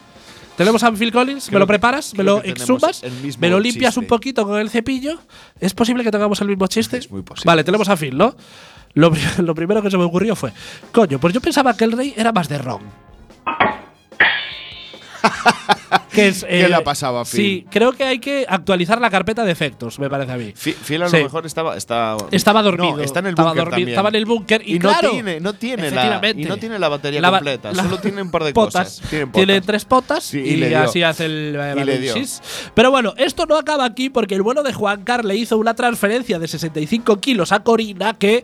¿Tenemos a Phil Collins? ¿Me lo preparas? ¿Me lo exhumas? ¿Me lo limpias un poquito con el cepillo? ¿Es posible que tengamos el mismo chiste? Es muy posible. Vale, tenemos a Phil, ¿no? Lo, lo primero que se me ocurrió fue, coño, pues yo pensaba que el rey era más de ron. que es, ¿Qué eh, le ha pasado a Phil? Sí, creo que hay que actualizar la carpeta de efectos, me parece a mí. Fi- Phil a Sí. lo mejor estaba, está, Estaba dormido. No, está en el estaba búnker dormido. Estaba en el búnker y, Y no claro, tiene- no tiene la- y no tiene la batería ba- completa, solo tiene un par de potas. cosas. Tiene potas. tres potas Sí, y, así hace el Y le dio. análisis. Pero bueno, esto no acaba aquí porque el bueno de Juan Carlos le hizo una transferencia de 65 kilos a Corina que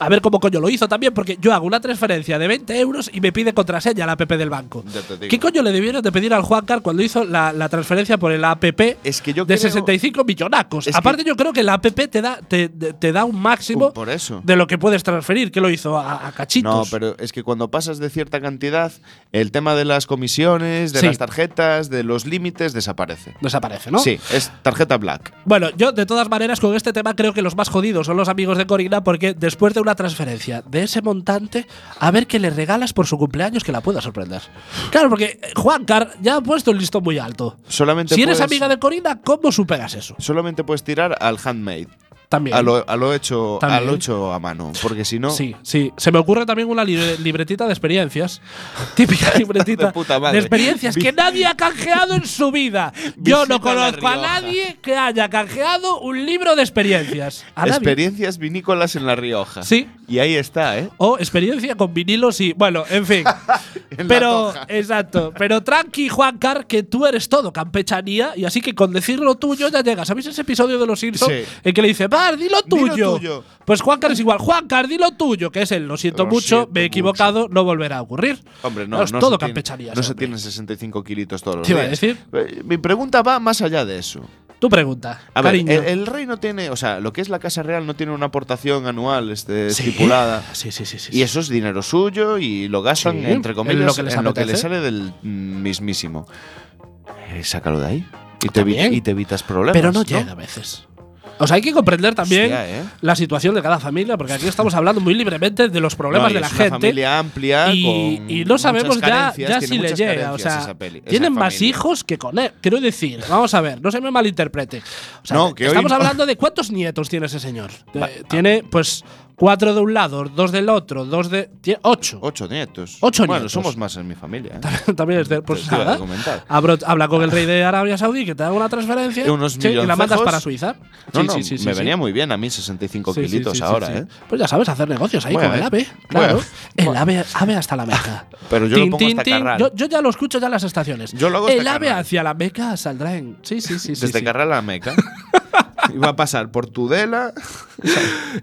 a ver cómo coño lo hizo también, porque yo hago una transferencia de 20 euros y me pide contraseña la app del banco. ¿Qué coño le debieron de pedir al Juan Car cuando hizo la, la transferencia por el app Es que yo de creo- 65 millonacos? Es Aparte, yo creo que la app te da, te, te da un máximo Uh, por eso. de lo que puedes transferir, que lo hizo a, a cachitos. No, pero es que cuando pasas de cierta cantidad, el tema de las comisiones, de Sí. las tarjetas, de los límites, desaparece. Desaparece, ¿no? Sí, es tarjeta black. Bueno, yo de todas maneras con este tema creo que los más jodidos son los amigos de Corina porque después de una transferencia de ese montante, a ver qué le regalas por su cumpleaños que la pueda sorprender. Claro, porque eh, Juan Car ya ha puesto el listón muy alto. Solamente Si eres puedes- amiga de Corina, ¿cómo superas eso? Solamente puedes tirar al handmade. También. A lo, a lo hecho, a lo hecho a mano. Porque si no. Sí, sí. Se me ocurre también una libre- libretita de experiencias. Típica libretita De puta madre. experiencias que nadie ha canjeado en su vida. Yo no Visita conozco a nadie que haya canjeado un libro de experiencias. A nadie. Experiencias vinícolas en La Rioja. Sí. Y ahí está, ¿eh? O experiencia con vinilos y. Bueno, en fin. En pero, exacto. Pero tranqui, Juan Car, que tú eres todo campechanía y así que con decir lo tuyo ya llegas. ¿Sabéis ese episodio de Los Simpsons? Sí. En que le dice, Di lo tuyo. tuyo. Pues Juan Car es igual. Juan Car, di lo tuyo, que es él. Lo siento Lo mucho, siento me he equivocado, no volverá a ocurrir. Hombre, no, es no todo campechanía. No se tienen 65 kilitos todos los ¿Te iba a días. decir? Eh, Mi pregunta va más allá de eso. Tu pregunta, A ver, cariño. el, el rey no tiene, o sea, lo que es la Casa Real no tiene una aportación anual este, Sí. estipulada. Sí, sí, sí. sí, Y eso es dinero suyo y lo gastan, Sí, entre en comillas, lo que les en lo que le apetece. sale del mm, mismísimo. Eh, sácalo de ahí. Te, y te evitas problemas. Pero no llega a veces. O sea, hay que comprender también Hostia, ¿eh? la situación de cada familia, porque aquí estamos hablando muy libremente de los problemas No, de la es una gente. familia amplia y, con y no sabemos ya, ya si le llega. O sea, peli- tienen más hijos que con él. Quiero decir, vamos a ver, no se me malinterprete. O sea, No, que hoy estamos no. hablando de cuántos nietos tiene ese señor. Eh, tiene, pues, cuatro de un lado, dos del otro, dos de. Tiene ocho. Ocho nietos. Ocho bueno, nietos. somos más en mi familia. ¿eh? También es de. Pues Te- nada. Abro- habla con el rey de Arabia Saudí que te haga una transferencia Y unos sí, y la mandas para Suiza. No, Sí, no, sí, sí, me sí. venía muy bien a mí 65 Sí, sí, kilitos ahora. ¿eh? Pues ya sabes hacer negocios ahí Bueno, con el eh. AVE. Claro. Bueno. El AVE, AVE hasta la Meca. Pero yo lo pongo hasta Carral. Yo, yo ya lo escucho ya en las estaciones. Yo lo hago hasta el AVE Carral. hacia la Meca saldrá en. Sí, sí, sí. Desde. Carral a Meca. Iba a pasar por Tudela.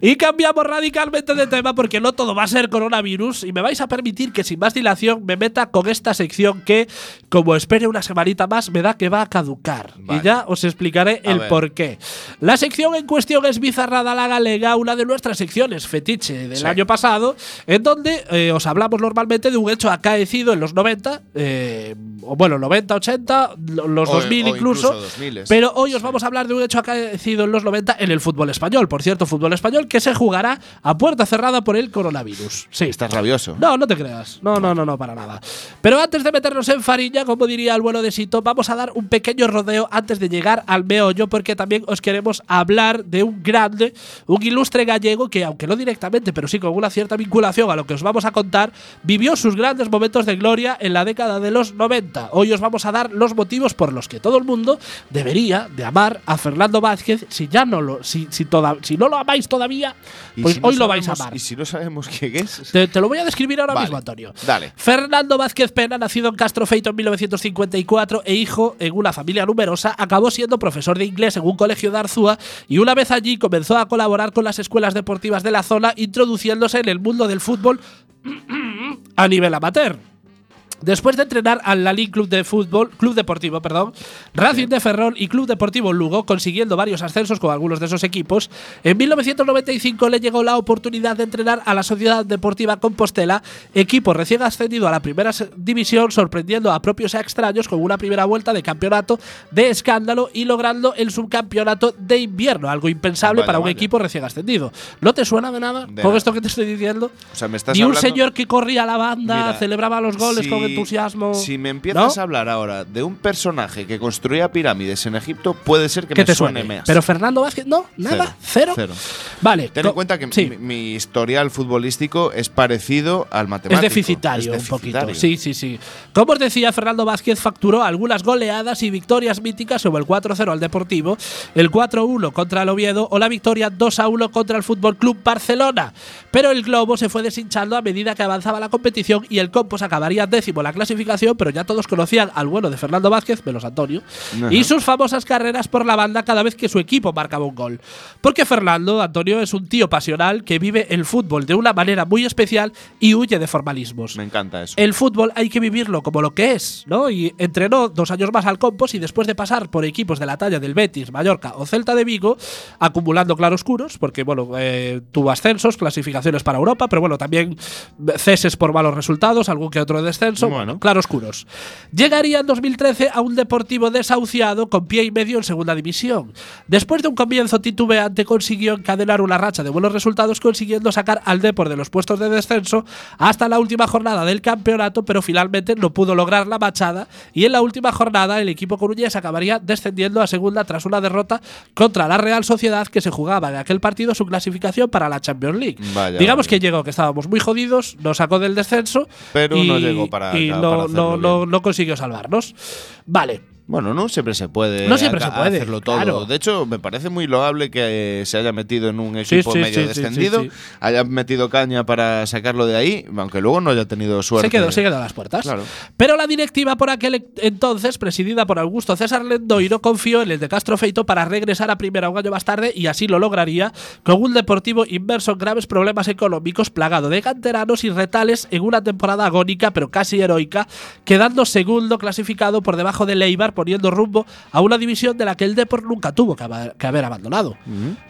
Y cambiamos radicalmente de tema porque no todo va a ser coronavirus y me vais a permitir que sin más dilación me meta con esta sección que, como espere una semanita más, me da que va a caducar. Vale. Y ya os explicaré A el ver. por qué. La sección en cuestión es Bizarrada la Galega, una de nuestras secciones fetiche del Sí. año pasado, en donde eh, os hablamos normalmente de un hecho acaecido en los 90, eh, o bueno, 90, 80, lo- los O- 2000 o incluso. incluso 2000. Pero hoy os vamos a hablar de un hecho acaecido en los 90 en el fútbol español. Por cierto, fútbol español que se jugará a puerta cerrada por el coronavirus. Sí. Estás rabioso. No, no te creas. No, no, no, no, para nada. Pero antes de meternos en farilla, como diría el bueno de Sito, vamos a dar un pequeño rodeo antes de llegar al meollo, porque también os queremos hablar de un grande, un ilustre gallego que, aunque no directamente, pero sí con una cierta vinculación a lo que os vamos a contar, vivió sus grandes momentos de gloria en la década de los 90. Hoy os vamos a dar los motivos por los que todo el mundo debería de amar a Fernando Vázquez, si ya no lo, si, si, toda- si no lo amáis todavía, pues si no hoy lo vais a amar. Y si no sabemos quién es. Te, te lo voy a describir ahora Vale, mismo, Antonio. dale. Fernando Vázquez Pena, nacido en Castro Feito en 1954 e hijo en una familia numerosa, acabó siendo profesor de inglés en un colegio de Arzúa y una vez allí comenzó a colaborar con las escuelas deportivas de la zona, introduciéndose en el mundo del fútbol a nivel amateur. Después de entrenar al Lalín Club de Fútbol, Club Deportivo, perdón, Racing de Ferrol y Club Deportivo Lugo, consiguiendo varios ascensos con algunos de esos equipos, en 1995 le llegó la oportunidad de entrenar a la Sociedad Deportiva Compostela, equipo recién ascendido a la primera división, sorprendiendo a propios y extraños con una primera vuelta de campeonato de escándalo y logrando el subcampeonato de invierno, algo impensable Vaya, para un vaya. equipo recién ascendido. ¿No te suena de nada De con nada. esto que te estoy diciendo? O sea, me estás Ni un hablando- señor que corría a la banda, Mira, celebraba los goles con entusiasmo. Si me empiezas ¿No? a hablar ahora de un personaje que construía pirámides en Egipto, puede ser que ¿Qué me te suene suene? más. Pero Fernando Vázquez, no, nada, cero. Cero. Vale. Ten en cuenta que sí, mi, mi historial futbolístico es parecido al matemático. es deficitario, Es un poquito. deficitario. Sí, sí, sí. Como os decía, Fernando Vázquez facturó algunas goleadas y victorias míticas sobre el 4-0 al Deportivo, el 4-1 contra el Oviedo o la victoria 2-1 contra el Fútbol Club Barcelona. Pero el globo se fue deshinchando a medida que avanzaba la competición y el Compos acabaría décimo en la clasificación, pero ya todos conocían al bueno de Fernando Vázquez, menos Antonio, Ajá. y sus famosas carreras por la banda cada vez que su equipo marcaba un gol. Porque Fernando, Antonio, es un tío pasional que vive el fútbol de una manera muy especial y huye de formalismos. Me encanta eso. El fútbol hay que vivirlo como lo que es, ¿no? Y entrenó dos años más al Compos y después de pasar por equipos de la talla del Betis, Mallorca o Celta de Vigo, acumulando claroscuros, porque bueno, eh, tuvo ascensos, clasificaciones para Europa, pero bueno, también ceses por malos resultados, algún que otro descenso, Bueno. bueno, claroscuros. Llegaría en 2013 a un Deportivo desahuciado con pie y medio en segunda división. Después de un comienzo titubeante consiguió encadenar una racha de buenos resultados consiguiendo sacar al Depor de los puestos de descenso hasta la última jornada del campeonato, pero finalmente no pudo lograr la machada y en la última jornada el equipo coruñés acabaría descendiendo a segunda tras una derrota contra la Real Sociedad que se jugaba en aquel partido su clasificación para la Champions League. Vaya, Digamos que llegó que estábamos muy jodidos, nos sacó del descenso, Pero y, no llegó para- y no consiguió salvarnos. Vale. Bueno, no siempre se puede, No siempre se puede, hacerlo todo. claro. De hecho, me parece muy loable que se haya metido en un equipo sí, medio sí, descendido, haya metido caña para sacarlo de ahí, aunque luego no haya tenido suerte. Se quedó, se quedó a las puertas. Claro. Pero la directiva por aquel e- entonces, presidida por Augusto César Lendoiro, confió en el de Castro Feito para regresar a primera un año más tarde y así lo lograría con un deportivo inmerso en graves problemas económicos, plagado de canteranos y retales en una temporada agónica pero casi heroica, quedando segundo clasificado por debajo de Leibar, poniendo rumbo a una división de la que el Deport nunca tuvo que haber, que haber abandonado.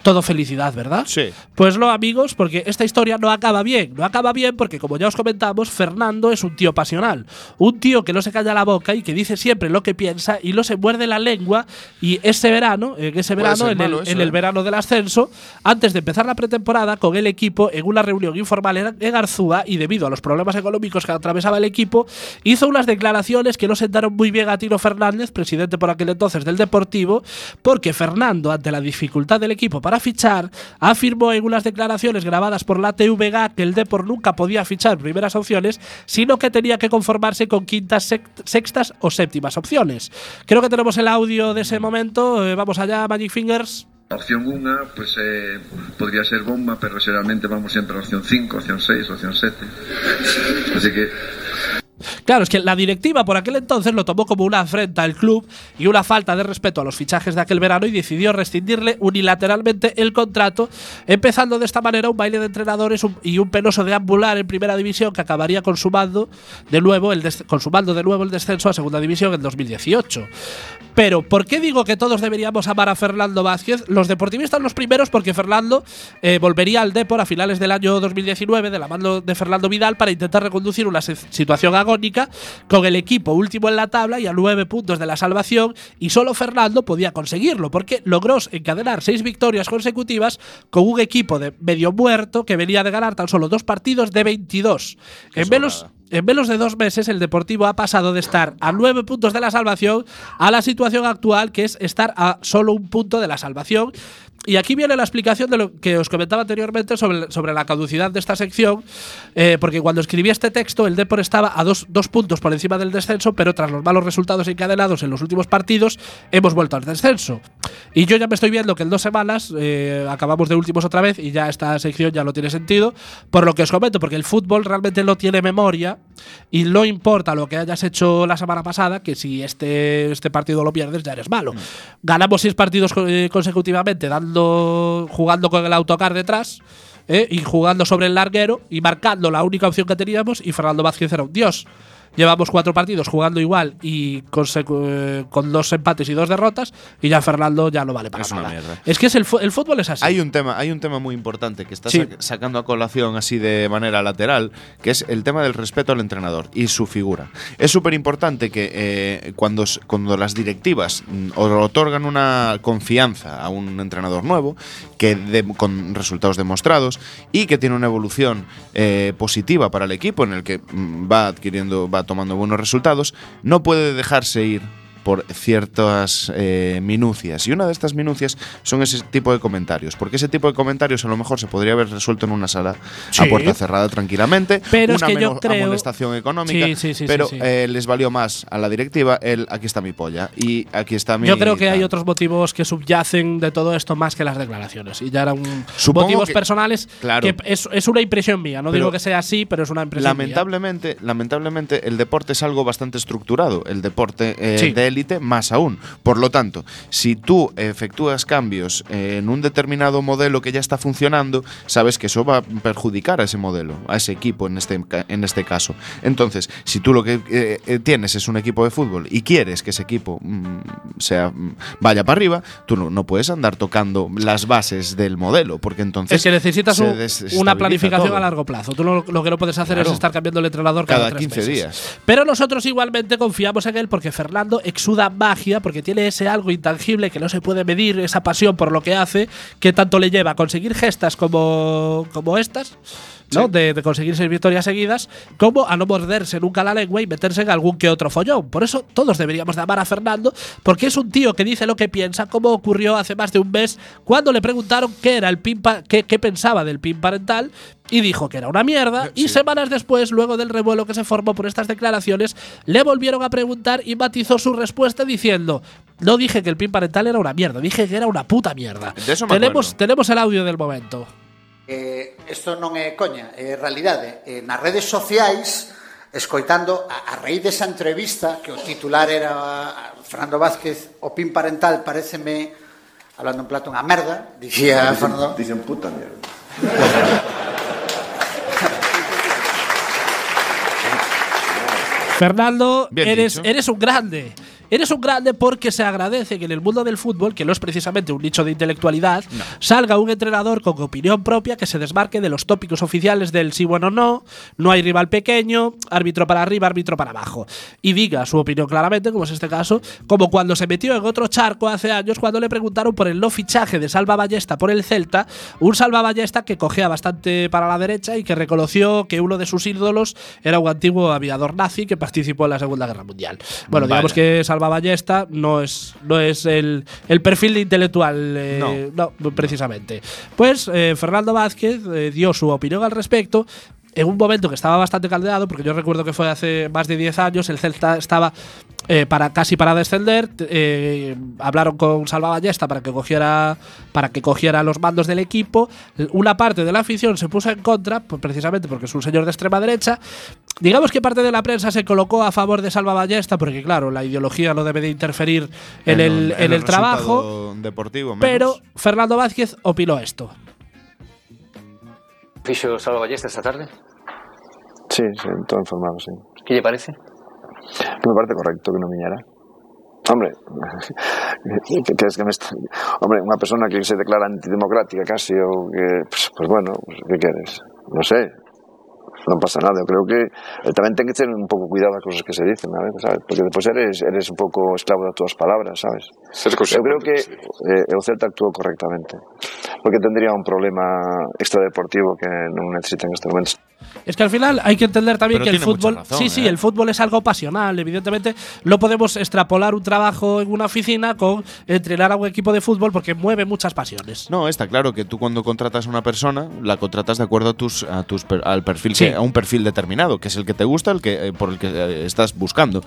Todo felicidad, ¿verdad? Sí. Pues no, amigos, porque esta historia no acaba bien. No acaba bien porque, como ya os comentamos, Fernando es un tío pasional. Un tío que no se calla la boca y que dice siempre lo que piensa y no se muerde la lengua. Y ese verano, en ese verano, en, malo el, eso, en el ¿eh? verano del ascenso, antes de empezar la pretemporada, con el equipo en una reunión informal en, en Arzúa y debido a los problemas económicos que atravesaba el equipo, hizo unas declaraciones que no sentaron muy bien a Tino Fernández, presidente por aquel entonces del Deportivo, porque Fernando, ante la dificultad del equipo para fichar, afirmó en unas declaraciones grabadas por la TVG que el Depor nunca podía fichar primeras opciones, sino que tenía que conformarse con quintas, sextas o séptimas opciones. Creo que tenemos el audio de ese momento. Eh, vamos allá, Magic Fingers. Opción 1 pues, eh, podría ser bomba, pero generalmente vamos siempre a opción 5, opción 6, opción 7. Así que Claro, es que la directiva por aquel entonces lo tomó como una afrenta al club y una falta de respeto a los fichajes de aquel verano y decidió rescindirle unilateralmente el contrato, empezando de esta manera un baile de entrenadores y un penoso deambular en primera división que acabaría consumando de nuevo el consumando de nuevo el descenso a segunda división en 2018. Pero, ¿por qué digo que todos deberíamos amar a Fernando Vázquez? Los deportivistas los primeros porque Fernando eh, volvería al Depor a finales del año 2019 de la mano de Fernando Vidal para intentar reconducir una situación con el equipo último en la tabla y a nueve puntos de la salvación y solo Fernando podía conseguirlo porque logró encadenar seis victorias consecutivas con un equipo de medio muerto que venía de ganar tan solo dos partidos de 22. En menos, en menos de dos meses, el Deportivo ha pasado de estar a nueve puntos de la salvación a la situación actual, que es estar a solo un punto de la salvación. Y aquí viene la explicación de lo que os comentaba anteriormente sobre, sobre la caducidad de esta sección, eh, porque cuando escribí este texto, el Depor estaba a dos, dos puntos por encima del descenso, pero tras los malos resultados encadenados en los últimos partidos, hemos vuelto al descenso. Y yo ya me estoy viendo que en dos semanas eh, acabamos de últimos otra vez y ya esta sección ya no tiene sentido, por lo que os comento, porque el fútbol realmente no tiene memoria y no importa lo que hayas hecho la semana pasada, que si este, este partido lo pierdes ya eres malo. Ganamos seis partidos eh, consecutivamente dando, jugando con el autocar detrás. eh, y jugando sobre el larguero y marcando la única opción que teníamos y Fernando Vázquez era un dios. Llevamos cuatro partidos jugando igual y consecu- eh, con dos empates y dos derrotas, y ya Fernando ya no vale para Es una nada. mierda. Es que es el, el fútbol es así. Hay un tema, hay un tema muy importante que está Sí. sac- sacando a colación así de manera lateral, que es el tema del respeto al entrenador y su figura. Es súper importante que eh, cuando, cuando las directivas mm, otorgan una confianza a un entrenador nuevo, que de- con resultados demostrados y que tiene una evolución eh, positiva para el equipo en el que mm, va adquiriendo, va tomando buenos resultados, no puede dejarse ir por ciertas eh, minucias. Y una de estas minucias son ese tipo de comentarios. Porque ese tipo de comentarios a lo mejor se podría haber resuelto en una sala Sí. a puerta cerrada tranquilamente. Pero es una que yo creo- amonestación económica. Sí, sí, sí, pero sí, sí. eh, les valió más a la directiva el aquí está mi polla y aquí está mi. Yo creo que hay otros motivos que subyacen de todo esto más que las declaraciones. Y ya eran Supongo motivos que- personales claro. que es, es una impresión mía. No Pero digo que sea así, pero es una impresión mía. Lamentablemente, lamentablemente, el deporte es algo bastante estructurado. El deporte eh, Sí. de élite, más aún. Por lo tanto, si tú efectúas cambios en un determinado modelo que ya está funcionando, sabes que eso va a perjudicar a ese modelo, a ese equipo en este, en este caso. Entonces, si tú lo que eh, eh, tienes es un equipo de fútbol y quieres que ese equipo mm, sea, mm, vaya para arriba, tú no, no puedes andar tocando las bases del modelo, porque entonces. Es que necesitas un- una planificación todo. a largo plazo. Tú lo, lo que no puedes hacer Claro. es estar cambiando el entrenador cada, Cada tres 15 meses. días. Pero nosotros igualmente confiamos en él porque Fernando exuda magia, porque tiene ese algo intangible que no se puede medir, esa pasión por lo que hace, que tanto le lleva a conseguir gestas como, como estas. ¿No? De, de conseguir seis victorias seguidas, como a no morderse nunca la lengua y meterse en algún que otro follón. Por eso todos deberíamos de amar a Fernando, porque es un tío que dice lo que piensa, como ocurrió hace más de un mes cuando le preguntaron qué era el pin qué, qué pensaba del pin parental y dijo que era una mierda. Y semanas después, luego del revuelo que se formó por estas declaraciones, le volvieron a preguntar y matizó su respuesta diciendo: No dije que el pin parental era una mierda, dije que era una puta mierda. De eso me tenemos, acuerdo. tenemos el audio del momento. Eh, esto non é coña, é realidade. Eh, nas redes sociais, escoitando a, a raíz desa entrevista, que o titular era Fernando Vázquez, o pin parental pareceme, hablando en plato, unha merda, dicía Fernando. Dicen puta merda. Fernando, Bien eres, dicho. eres un grande. Eres un grande porque se agradece que en el mundo del fútbol, que no es precisamente un nicho de intelectualidad, salga un entrenador con opinión propia que se desmarque de los tópicos oficiales del sí, bueno, no, no hay rival pequeño, árbitro para arriba, árbitro para abajo. Y diga su opinión claramente, como es este caso, como cuando se metió en otro charco hace años cuando le preguntaron por el no fichaje de Salva Ballesta por el Celta, un Salva Ballesta que cogea bastante para la derecha y que reconoció que uno de sus ídolos era un antiguo aviador nazi que participó en la Segunda Guerra Mundial. Bueno, digamos que Salva Ballesta no es, no es el, el perfil de intelectual, eh, no. precisamente. Pues eh, Fernando Vázquez eh, dio su opinión al respecto. En un momento que estaba bastante caldeado, porque yo recuerdo que fue hace más de 10 años, el Celta estaba eh, para, casi para descender. eh, hablaron con Salva Ballesta para que cogiera para que cogiera los mandos del equipo. Una parte de la afición se puso en contra, pues precisamente porque es un señor de extrema derecha. Digamos que parte de la prensa se colocó a favor de Salva Ballesta, porque claro, la ideología no debe de interferir en, el, un- en el trabajo. resultado deportivo. menos. Pero Fernando Vázquez opinó esto. ¿Fixo Salva Ballesta esta tarde? Sí, sí, todo informado, sí. ¿Qué lle parece? Pero me parece correcto que nominara. Hombre, que, es que me está... Hombre, unha persona que se declara antidemocrática casi ou que, pues, pues bueno, pues, que queres? Non sei, non pasa nada. Eu creo que eh, tamén ten que ter un pouco cuidado as cousas que se dicen, a veces, sabes? Porque depois eres, eres un pouco esclavo das túas palabras, sabes? Eu creo que eh, o Celta actuou correctamente. Porque tendría un problema extradeportivo que non necesita en este momento. Es que al final hay que entender también Pero que el fútbol. razón, sí, sí, ¿eh? el fútbol es algo pasional. Evidentemente, no podemos extrapolar un trabajo en una oficina con entrenar a un equipo de fútbol porque mueve muchas pasiones. No, está claro que tú cuando contratas a una persona, la contratas de acuerdo a tus, a tus al perfil Sí. que, a un perfil determinado, que es el que te gusta, el que eh, por el que eh, estás buscando.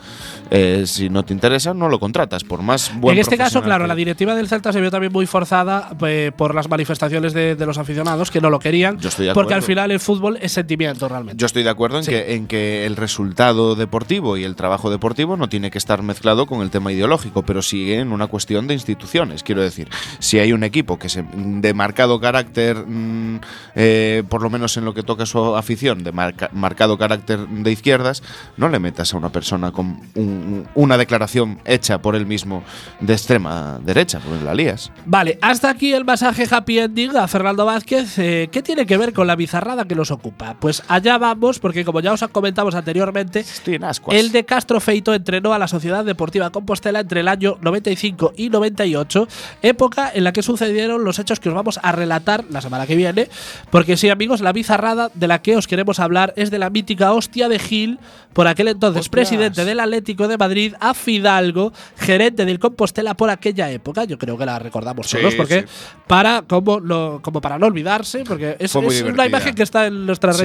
Eh, si no te interesa, no lo contratas, por más buen en este caso, claro, que- la directiva del Celta se vio también muy forzada eh, por las manifestaciones de, de los aficionados que no lo querían. Yo estoy de porque al final el fútbol es sentimiento rendimiento realmente. Yo estoy de acuerdo en, Sí. que, en que el resultado deportivo y el trabajo deportivo no tiene que estar mezclado con el tema ideológico, pero sí en una cuestión de instituciones. Quiero decir, si hay un equipo que se, de marcado carácter, mm, eh, por lo menos en lo que toca a su afición, de marca- marcado carácter de izquierdas, no le metas a una persona con un- una declaración hecha por él mismo de extrema derecha, pues la lías. Vale, hasta aquí el masaje happy ending a Fernando Vázquez. Eh, ¿Qué tiene que ver con la bizarrada que nos ocupa? Pues allá vamos, porque como ya os comentamos anteriormente, el de Castro Feito entrenó a la Sociedad Deportiva Compostela entre el año 95 y 98, época en la que sucedieron los hechos que os vamos a relatar la semana que viene. Porque sí, amigos, la bizarrada de la que os queremos hablar es de la mítica hostia de Gil, por aquel entonces presidente del Atlético de Madrid, a Fidalgo, gerente del Compostela por aquella época. Yo creo que la recordamos Sí, todos, porque sí. para como, no- como para no olvidarse, porque es, una imagen que está en nuestras Sí.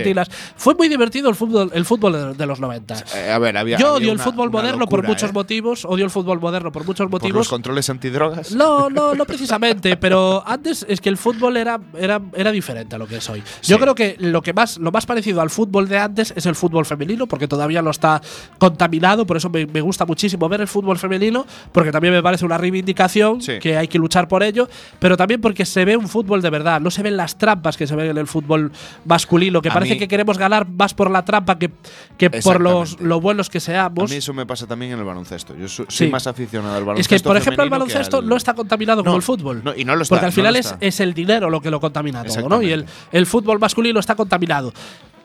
Fue muy divertido el fútbol, el fútbol de, los 90. Eh, a ver, había, Yo había odio el fútbol una moderno por locura, muchos ¿eh? motivos. Odio el fútbol moderno por muchos Por los motivos. controles antidrogas. No, no, no precisamente, pero antes es que el fútbol era, era, era diferente a lo que es hoy. Yo Sí. creo que lo que más, lo más parecido al fútbol de antes es el fútbol femenino, porque todavía no está contaminado, por eso me, me gusta muchísimo ver el fútbol femenino, porque también me parece una reivindicación Sí. que hay que luchar por ello, pero también porque se ve un fútbol de verdad, no se ven las trampas que se ven en el fútbol masculino, que A parece mí- que queremos ganar más por la trampa que, que por los, lo buenos que A seamos. mí eso me pasa también en el baloncesto. Yo so- soy Sí. más aficionado al baloncesto. Es que, por ejemplo, el baloncesto al- no está contaminado como No, el fútbol. no, y no lo está, Porque al final es, es el dinero lo que lo contamina todo, ¿no? Y el, el fútbol masculino está contaminado.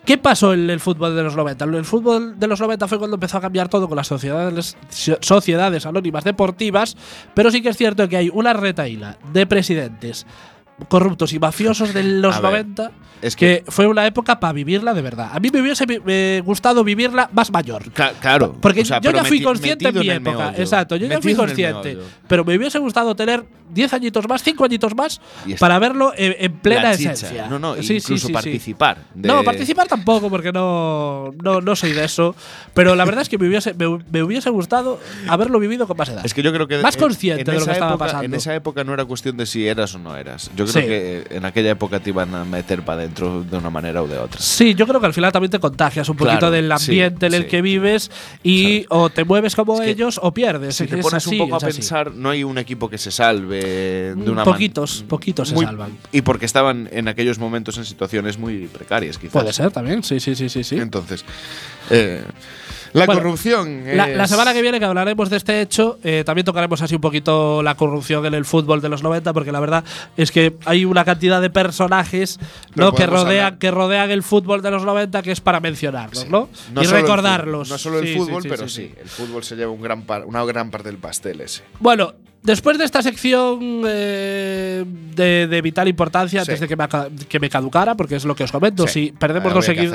¿Qué pasó en el fútbol de los 90? El fútbol de los 90 fue cuando empezó a cambiar todo con las sociedades, so- sociedades anónimas deportivas, pero sí que es cierto que hay una retaíla de presidentes corruptos y mafiosos de los A ver, 90 es que, que- fue una época para vivirla de verdad. A mí me hubiese eh, gustado vivirla más mayor. Claro. Porque o sea, yo ya fui consciente en mi época. meollo. Exacto, yo ya fui consciente. Pero me hubiese gustado tener 10 añitos más, 5 añitos más para verlo en, en plena esencia. No, no, Sí, incluso sí, sí. participar. de- No, participar tampoco, porque no, no, no soy de eso. Pero la verdad es que me hubiese, me, me hubiese gustado haberlo vivido con más edad. Es que yo creo que. Más en- consciente en de lo que estaba pasando. En esa época no era cuestión de si eras o no eras. Yo creo Sí. que en aquella época te iban a meter para adentro de una manera o de otra. Sí, yo creo que al final también te contagias un poquito del sí, ambiente en el sí. que vives y o te mueves como Es que ellos o pierdes. Si Es- te es pones así, un poco a así. pensar, no hay un equipo que se salve de Mm, una man- poquitos, poquitos se salvan. Y porque estaban en aquellos momentos en situaciones muy precarias, quizás. Puede ser también, sí, sí, sí, sí. sí. Entonces, eh, la Bueno, corrupción. La, semana que viene que hablaremos de este hecho, eh, también tocaremos así un poquito la corrupción en el fútbol de los 90, porque la verdad es que hay una cantidad de personajes que, rodean, hablar- que rodean el fútbol de los 90 que es para mencionarlos, ¿no? No y el recordarlos. no solo el Sí, fútbol, sí, pero sí. El fútbol se lleva un gran par- una gran parte del pastel ese. Bueno, después de esta sección eh, de, de vital importancia, Sí. antes de que me, aca- que me caducara, porque es lo que os comento, Sí, si perdemos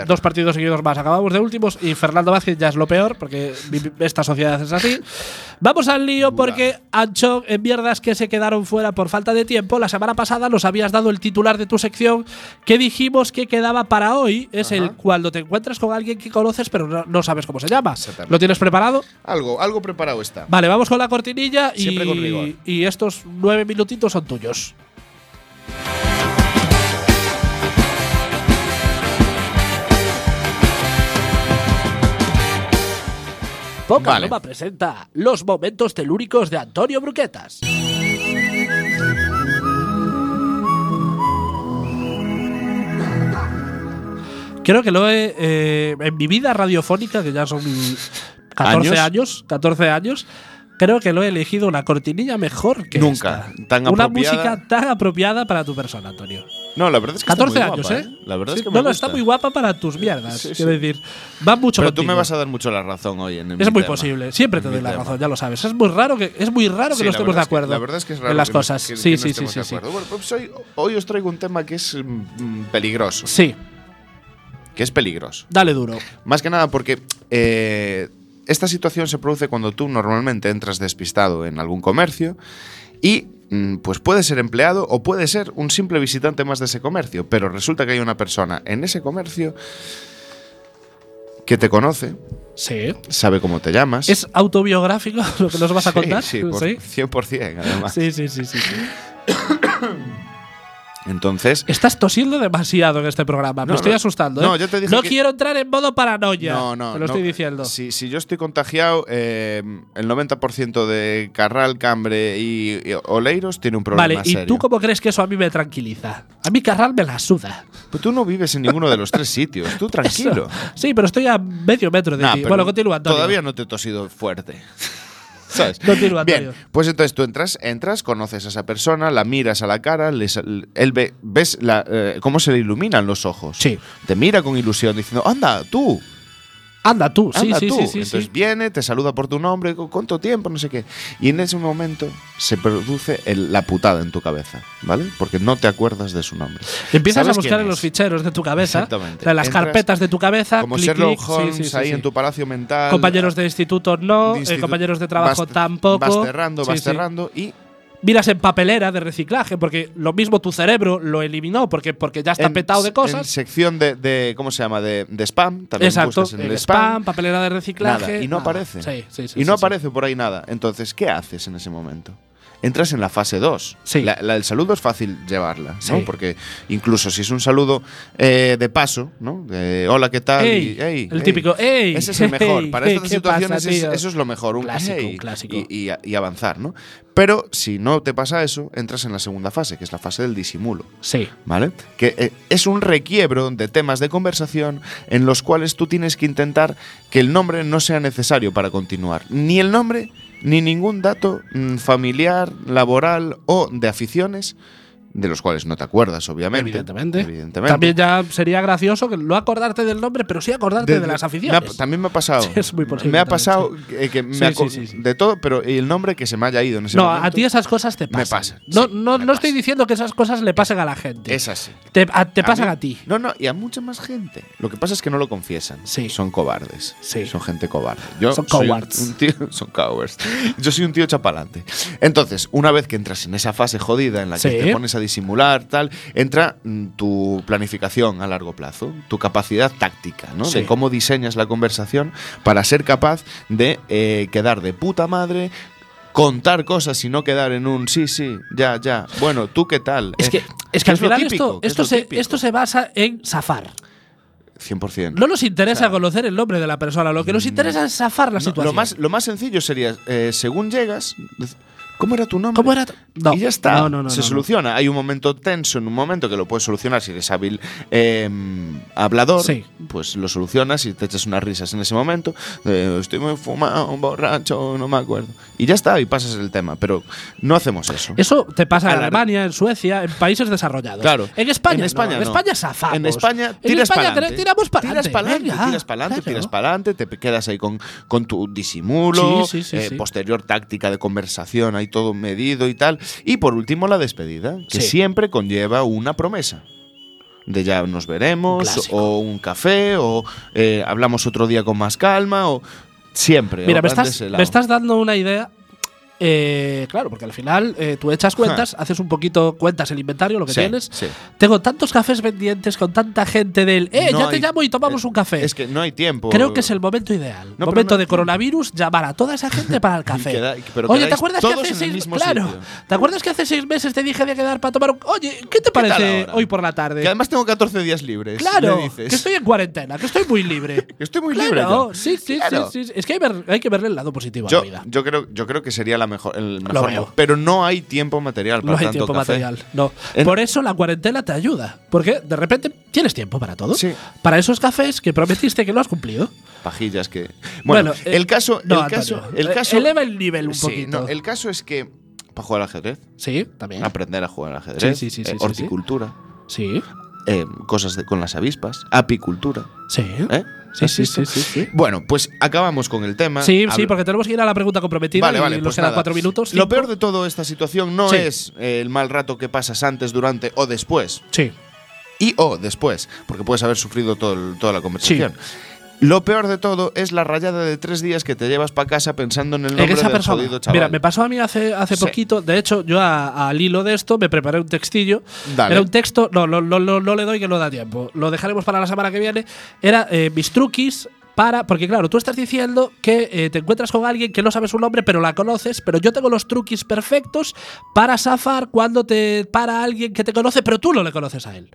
dos, partidos seguidos más, acabamos de últimos y Fernando Vázquez ya es lo peor, porque esta sociedad es así. Vamos al lío porque Ancho, en mierdas que se quedaron fuera por falta de tiempo, la semana pasada nos habías dado el titular de tu sección que dijimos que quedaba para hoy, es el cuando te encuentras con alguien que conoces pero no, no sabes cómo se llama. ¿Lo tienes preparado? Algo, algo preparado está. Vale, vamos con la cortinilla y, Siempre con rigor. y estos nueve minutitos son tuyos. Poca Vale. Broma presenta los momentos telúricos de Antonio Bruquetas. Creo que lo he. eh, en mi vida radiofónica, que ya son 14 ¿Años? años, 14 años, creo que lo he elegido una cortinilla mejor que Nunca. esta. Tan una apropiada. música tan apropiada para tu persona, Antonio. No, la verdad es que 14 está muy años, guapa, ¿eh? La verdad Sí, es que no, me no, está muy guapa para tus mierdas. Sí, quiero sí. decir, va mucho Pero tú me vas a dar mucho la razón hoy en Es mi muy tema. posible. Siempre te doy la tema. razón, ya lo sabes. Es muy raro que, es muy raro que no estemos de es que- acuerdo la verdad es que es raro en las que cosas. que- sí, no sí, sí, sí. Bueno, pues hoy, hoy os traigo un tema que es mm, peligroso. Sí, Que es peligroso. dale duro. Más que nada porque eh, esta situación se produce cuando tú normalmente entras despistado en algún comercio y mm, pues puede ser empleado o puede ser un simple visitante más de ese comercio, pero resulta que hay una persona en ese comercio que te conoce, Sí. sabe cómo te llamas. ¿Es autobiográfico lo que nos vas a Sí, contar? Sí, por 100% además. sí, sí, sí, sí, sí. Entonces, Estás tosiendo demasiado en este programa. No, Me estoy no. asustando. No, ¿eh? yo te dije No que- quiero entrar en modo paranoia. no, no. Te lo estoy diciendo. Si, si yo estoy contagiado, eh, el 90% de Carral, Cambre y, y Oleiros tiene un problema Vale, ¿y tú cómo crees que eso a mí me tranquiliza? A mí Carral me la suda. Pues tú no vives en ninguno de los tres sitios. Tú tranquilo. Eso. Sí, pero estoy a medio metro de Nah, ti. pero Bueno, continúa, Antonio. Todavía no te he tosido fuerte. ¿Sabes? Bien, pues entonces tú entras, entras, conoces a esa persona, la miras a la cara, les- él ve, ves la, eh, cómo se le iluminan los ojos. Sí. Te mira con ilusión diciendo, anda, tú, Anda tú, anda sí, tú. sí, sí, Entonces viene, te saluda por tu nombre, ¿cu- ¿cuánto tiempo? No sé qué. Y en ese momento se produce el- la putada en tu cabeza, ¿vale? Porque no te acuerdas de su nombre. Empiezas a ¿Sabes buscar en los ficheros de tu cabeza, Exactamente. o sea, en las Entras carpetas de tu cabeza, Como clic, Sherlock clic, Holmes ahí en tu palacio mental. Compañeros de instituto no, de eh, compañeros de trabajo vas- tampoco. Vas cerrando, vas cerrando y Miras en papelera de reciclaje, porque lo mismo tu cerebro lo eliminó porque, porque ya está en- petado de En cosas. sección de, de- ¿cómo se llama? De, de spam. También Exacto, buscas en el, el spam. spam, papelera de reciclaje. Nada, y no nada. aparece. Sí, sí, sí, y no aparece por ahí nada. Entonces, ¿qué haces en ese momento? Entras en la fase 2. Sí. La, la del saludo es fácil llevarla. Porque incluso si es un saludo eh, de paso, ¿no? De, hola, ¿qué tal? Ey, Y, "Ey, el ey". típico, "Ey, Ese es el mejor. Para estas ¿qué situaciones pasa, eso es lo mejor. Un Clásico, un clásico. Y, y- y avanzar, ¿no? Pero si no te pasa eso, entras en la segunda fase, que es la fase del disimulo. Sí. ¿Vale? Que eh, es un requiebro de temas de conversación en los cuales tú tienes que intentar que el nombre no sea necesario para continuar. Ni el nombre, ni ningún dato mm, familiar, laboral o de aficiones, de los cuales no te acuerdas, obviamente. Evidentemente. Evidentemente. También ya sería gracioso que no acordarte del nombre, pero sí acordarte de, las me aficiones. ha- también me ha pasado. Sí, es muy posible Me ha pasado que, que me Sí, de todo, pero el nombre que se me haya ido en ese no, momento. a ti esas cosas te pasan. Me pasan, No, no, me no estoy diciendo que esas cosas le pasen a la gente. Es así. Te, a- te pasan mí- a ti. No, no, y a mucha más gente. Lo que pasa es que no lo confiesan. Sí. Son cobardes. Sí. Son gente cobarde. Yo Son cowards. un tío- son cowards. Yo soy un tío chapalante. Entonces, una vez que entras en esa fase jodida en la que te pones a disimular, tal, entra mm, tu planificación a largo plazo, tu capacidad táctica, ¿no? Sí. De cómo diseñas la conversación para ser capaz de eh, quedar de puta madre. Contar cosas y no quedar en un sí, sí, ya, ya. Bueno, ¿tú qué tal? Es Eh, que, es que al final típico, esto, es esto, se, esto se basa en zafar. 100%. No nos interesa conocer el nombre de la persona, lo que nos interesa es zafar la No, situación. lo, más, lo más sencillo sería, eh, según llegas, ¿cómo era tu nombre? ¿Cómo era? tu- No, y ya está. No, no, no, se soluciona. Hay un momento tenso en un momento que lo puedes solucionar si eres hábil eh, hablador. Sí. Pues lo solucionas y te echas unas risas en ese momento. de, estoy muy fumado, borracho, no me acuerdo. Y ya está, y pasas el tema. Pero no hacemos eso. Eso te pasa en Alemania, en Suecia, en países desarrollados. Claro. En España, En. España, en. España zafamos. En España En tiras España para adelante. tiramos para Tiras para adelante, tiras para adelante, claro. tiras para adelante, te quedas ahí con, con tu disimulo, Sí, sí, sí, eh, posterior táctica de conversación, ahí todo medido y tal. Y por último, la despedida, que Sí. siempre conlleva una promesa. De ya nos veremos, clásico. o un café, o eh, hablamos otro día con más calma, o siempre. Mira, me estás, me estás dando una idea. Eh, claro, porque al final eh, tú echas cuentas, haces un poquito cuentas el inventario, lo que Sí, tienes. sí. Tengo tantos cafés pendientes con tanta gente del. ¡Eh, No ya te llamo y tomamos un café! Es que no hay tiempo. Creo que es el momento ideal. No, momento no- de coronavirus, llamar a toda esa gente para el café. queda- Oye, ¿te acuerdas que hace seis Claro. sitio. ¿Te acuerdas que hace seis meses te dije de quedar para tomar un. Oye, ¿qué te parece hoy por la tarde? Que además tengo 14 días libres. Claro, dices. que estoy en cuarentena, que estoy muy libre. Que estoy muy claro, libre. sí, sí, Claro. sí, sí. Es que hay, ver- hay que verle el lado positivo a Yo, la vida. yo creo, yo creo que sería la mejor, el Lo mejor. Pero no hay tiempo material para No hay tanto tiempo café. material. No. En- Por eso la cuarentena te ayuda. Porque de repente tienes tiempo para todo. Sí. Para esos cafés que prometiste que no has cumplido. Pajillas que. Bueno, Bueno, eh, el caso. no, el Antonio, caso. El eh, caso. eleva el nivel un Sí, poquito. no, el caso es que. Para jugar al ajedrez. Sí, también. Aprender a jugar al ajedrez. Sí, sí, sí, eh, sí, sí, horticultura. Sí. eh, cosas de- con las avispas. Apicultura. Sí. ¿eh? Sí, ¿Has sí, sí, sí, sí. Bueno, pues acabamos con el tema. Sí, sí, porque tenemos que ir a la pregunta comprometida Vale, y vale, nos pues nada. cuatro minutos. Lo peor de toda esta situación no Sí. es el mal rato que pasas antes, durante o después. Sí. y o después, porque puedes haber sufrido todo toda la conversación. Lo peor de todo es la rayada de tres días que te llevas para casa pensando en el En nombre esa del persona. jodido chaval. Mira, me pasó a mí hace, hace Sí. poquito. De hecho, yo a- al hilo de esto me preparé un textillo. Dale. Era un texto. No, no, no, no, le doy que no da tiempo. Lo dejaremos para la semana que viene. Era eh, mis truquis para. Porque, claro, tú estás diciendo que eh, te encuentras con alguien que no sabes su nombre, pero la conoces. Pero yo tengo los truquis perfectos para zafar cuando te para alguien que te conoce, pero tú no le conoces a él.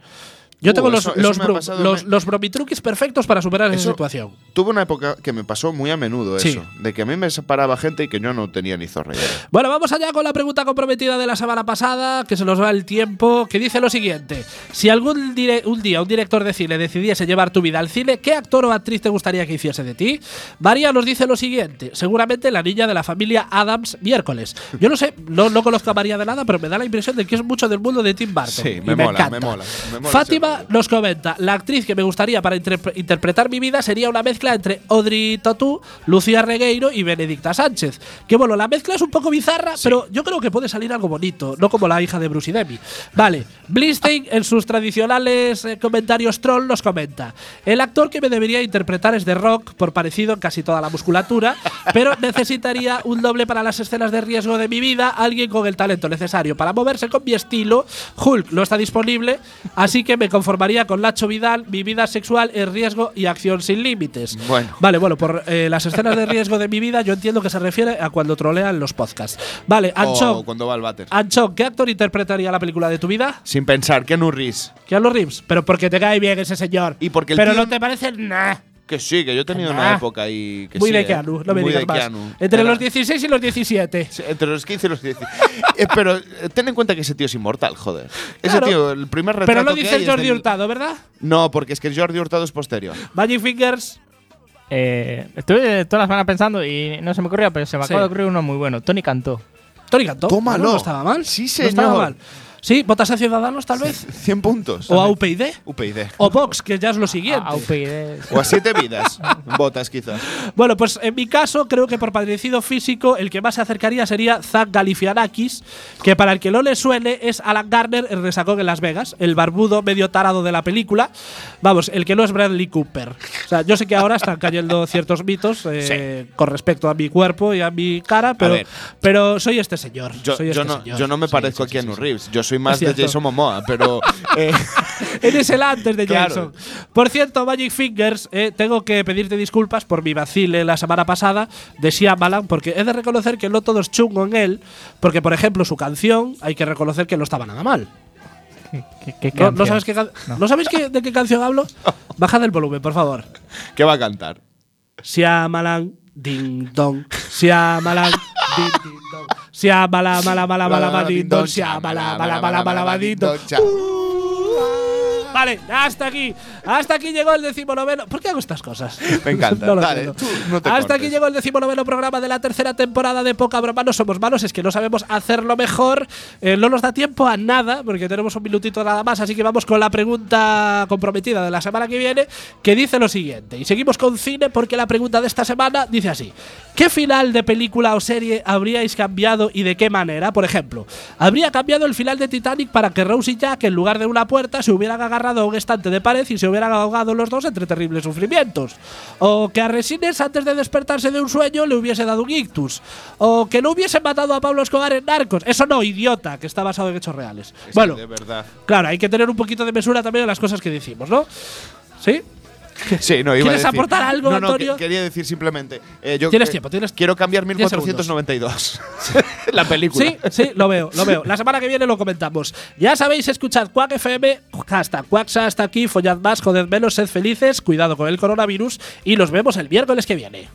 Yo Uh, tengo los, eso- eso los, me bro- los, me- los bromitruquis perfectos para superar esa situación. Tuve una época que me pasó muy a menudo Sí. eso, de que a mí me separaba gente y que yo no tenía ni zorra. Bueno, vamos allá con la pregunta comprometida de la semana pasada, que se nos va el tiempo, que dice lo siguiente. Si algún un día un director de cine decidiese llevar tu vida al cine, ¿qué actor o actriz te gustaría que hiciese de ti? María nos dice lo siguiente. Seguramente la niña de la familia Adams miércoles. Yo no sé, no, no conozco a María de nada, pero me da la impresión de que es mucho del mundo de Tim Burton. Sí, Y me mola, encanta. me mola, me mola Fátima nos comenta, la actriz que me gustaría para interpre- interpretar mi vida sería una mezcla entre Audrey Tautou, Lucía Regueiro y Benedicta Sánchez. Que bueno, la mezcla es un poco bizarra, pero yo creo que puede salir algo bonito, no como la hija de Bruce y Demi. Vale, Blistein en sus tradicionales eh, comentarios troll nos comenta, el actor que me debería interpretar es de rock, por parecido en casi toda la musculatura, pero necesitaría un doble para las escenas de riesgo de mi vida, alguien con el talento necesario para moverse con mi estilo. Hulk no está disponible, así que me conformaría con Lacho Vidal, mi vida sexual en riesgo y acción sin límites. Bueno. Vale, bueno, por eh, las escenas de riesgo de mi vida, yo entiendo que se refiere a cuando trolean los podcasts. Vale, O Anchón, cuando va al váter. Anchón, ¿qué actor interpretaría la película de tu vida? Sin pensar, no ris. Keanu Reeves, pero porque te cae bien ese señor. Y porque el pero no te parece nada. Que sí, que yo he tenido una época ahí que Muy sí, de ¿eh? Keanu, no me Muy digas de más. Keanu. Entre Era- los 16 y los 17. Sí, Entre los 15 y los 10. Eh, pero eh, ten en cuenta que ese tío es inmortal, joder. Ese Claro. tío, el primer retrato Pero no que dice hay es Jordi del- Hurtado, ¿verdad? No, porque es que el Jordi Hurtado es posterior. Magic Fingers. Eh, estuve toda la semana pensando y no se me ocurría, pero se me Sí. acaba de ocurrir uno muy bueno. Tony cantó. Tony cantó. Tómalo. No, no estaba mal. Sí, No estaba señor. mal. Sí, votas a Ciudadanos, tal vez. 100 puntos. O a UPyD. UPyD. O Vox, que ya es lo siguiente. A UPyD. O a siete vidas. Botas, quizás. Bueno, pues en mi caso, creo que por parecido físico, el que más se acercaría sería Zach Galifianakis, que para el que no le suene es Alan Garner en Resacón en Las Vegas, el barbudo medio tarado de la película. Vamos, el que no es Bradley Cooper. O sea, yo sé que ahora están cayendo ciertos mitos eh, con respecto a mi cuerpo y a mi cara, pero, pero soy este señor. Yo, soy yo este no, señor. yo no me Sí, parezco sí, sí, a Keanu sí, sí. Reeves. Yo soy más de. Jason Momoa, pero. eh, Eres el antes de Claro. Jason. Por cierto, Magic Fingers, eh, tengo que pedirte disculpas por mi vacile la semana pasada de Shyamalan, porque he de reconocer que no todo es chungo en él, porque, por ejemplo, su canción, hay que reconocer que no estaba nada mal. ¿Qué, qué ¿No, no sabes, qué can- ¿no sabéis qué- de qué canción hablo? Baja del volumen, por favor. ¿Qué va a cantar? Shyamalan, ding dong. Shyamalan, ding ding dong. Mala, ding dong. Shyamalan, mala, mala, mala, mala, ding dong. Vale, hasta aquí. Hasta aquí llegó el decimonoveno. ¿Por qué hago estas cosas? Me encanta. No lo Dale, tú no te Hasta aquí llegó el decimonoveno programa de la tercera temporada de Poca Broma. No somos malos, es que no sabemos hacerlo mejor. Eh, no nos da tiempo a nada, porque tenemos un minutito nada más. Así que vamos con la pregunta comprometida de la semana que viene, que dice lo siguiente. Y seguimos con cine, porque la pregunta de esta semana dice así: ¿Qué final de película o serie habríais cambiado y de qué manera? Por ejemplo, ¿habría cambiado el final de Titanic para que Rose y Jack, en lugar de una puerta, se hubieran agarrado a un estante de pared y se hubieran ahogado los dos entre terribles sufrimientos? ¿O que a Resines, antes de despertarse de un sueño, le hubiese dado un ictus? ¿O que no hubiese matado a Pablo Escobar en Narcos? Eso no, idiota, que está basado en hechos reales. Es bueno, De verdad. claro, hay que tener un poquito de mesura también en las cosas que decimos, ¿no? ¿Sí? Sí, no, iba ¿Quieres a decir. aportar algo, no, no, Antonio? que- quería decir simplemente. eh, yo, Tienes tiempo, tienes- Quiero cambiar 10 segundos. 1492. la película. Sí, sí, lo veo, lo veo. La semana que viene lo comentamos. Ya sabéis, escuchad Quack FM, hasta Quacksa hasta aquí, follad más, joded menos, sed felices, cuidado con el coronavirus y nos vemos el miércoles que viene.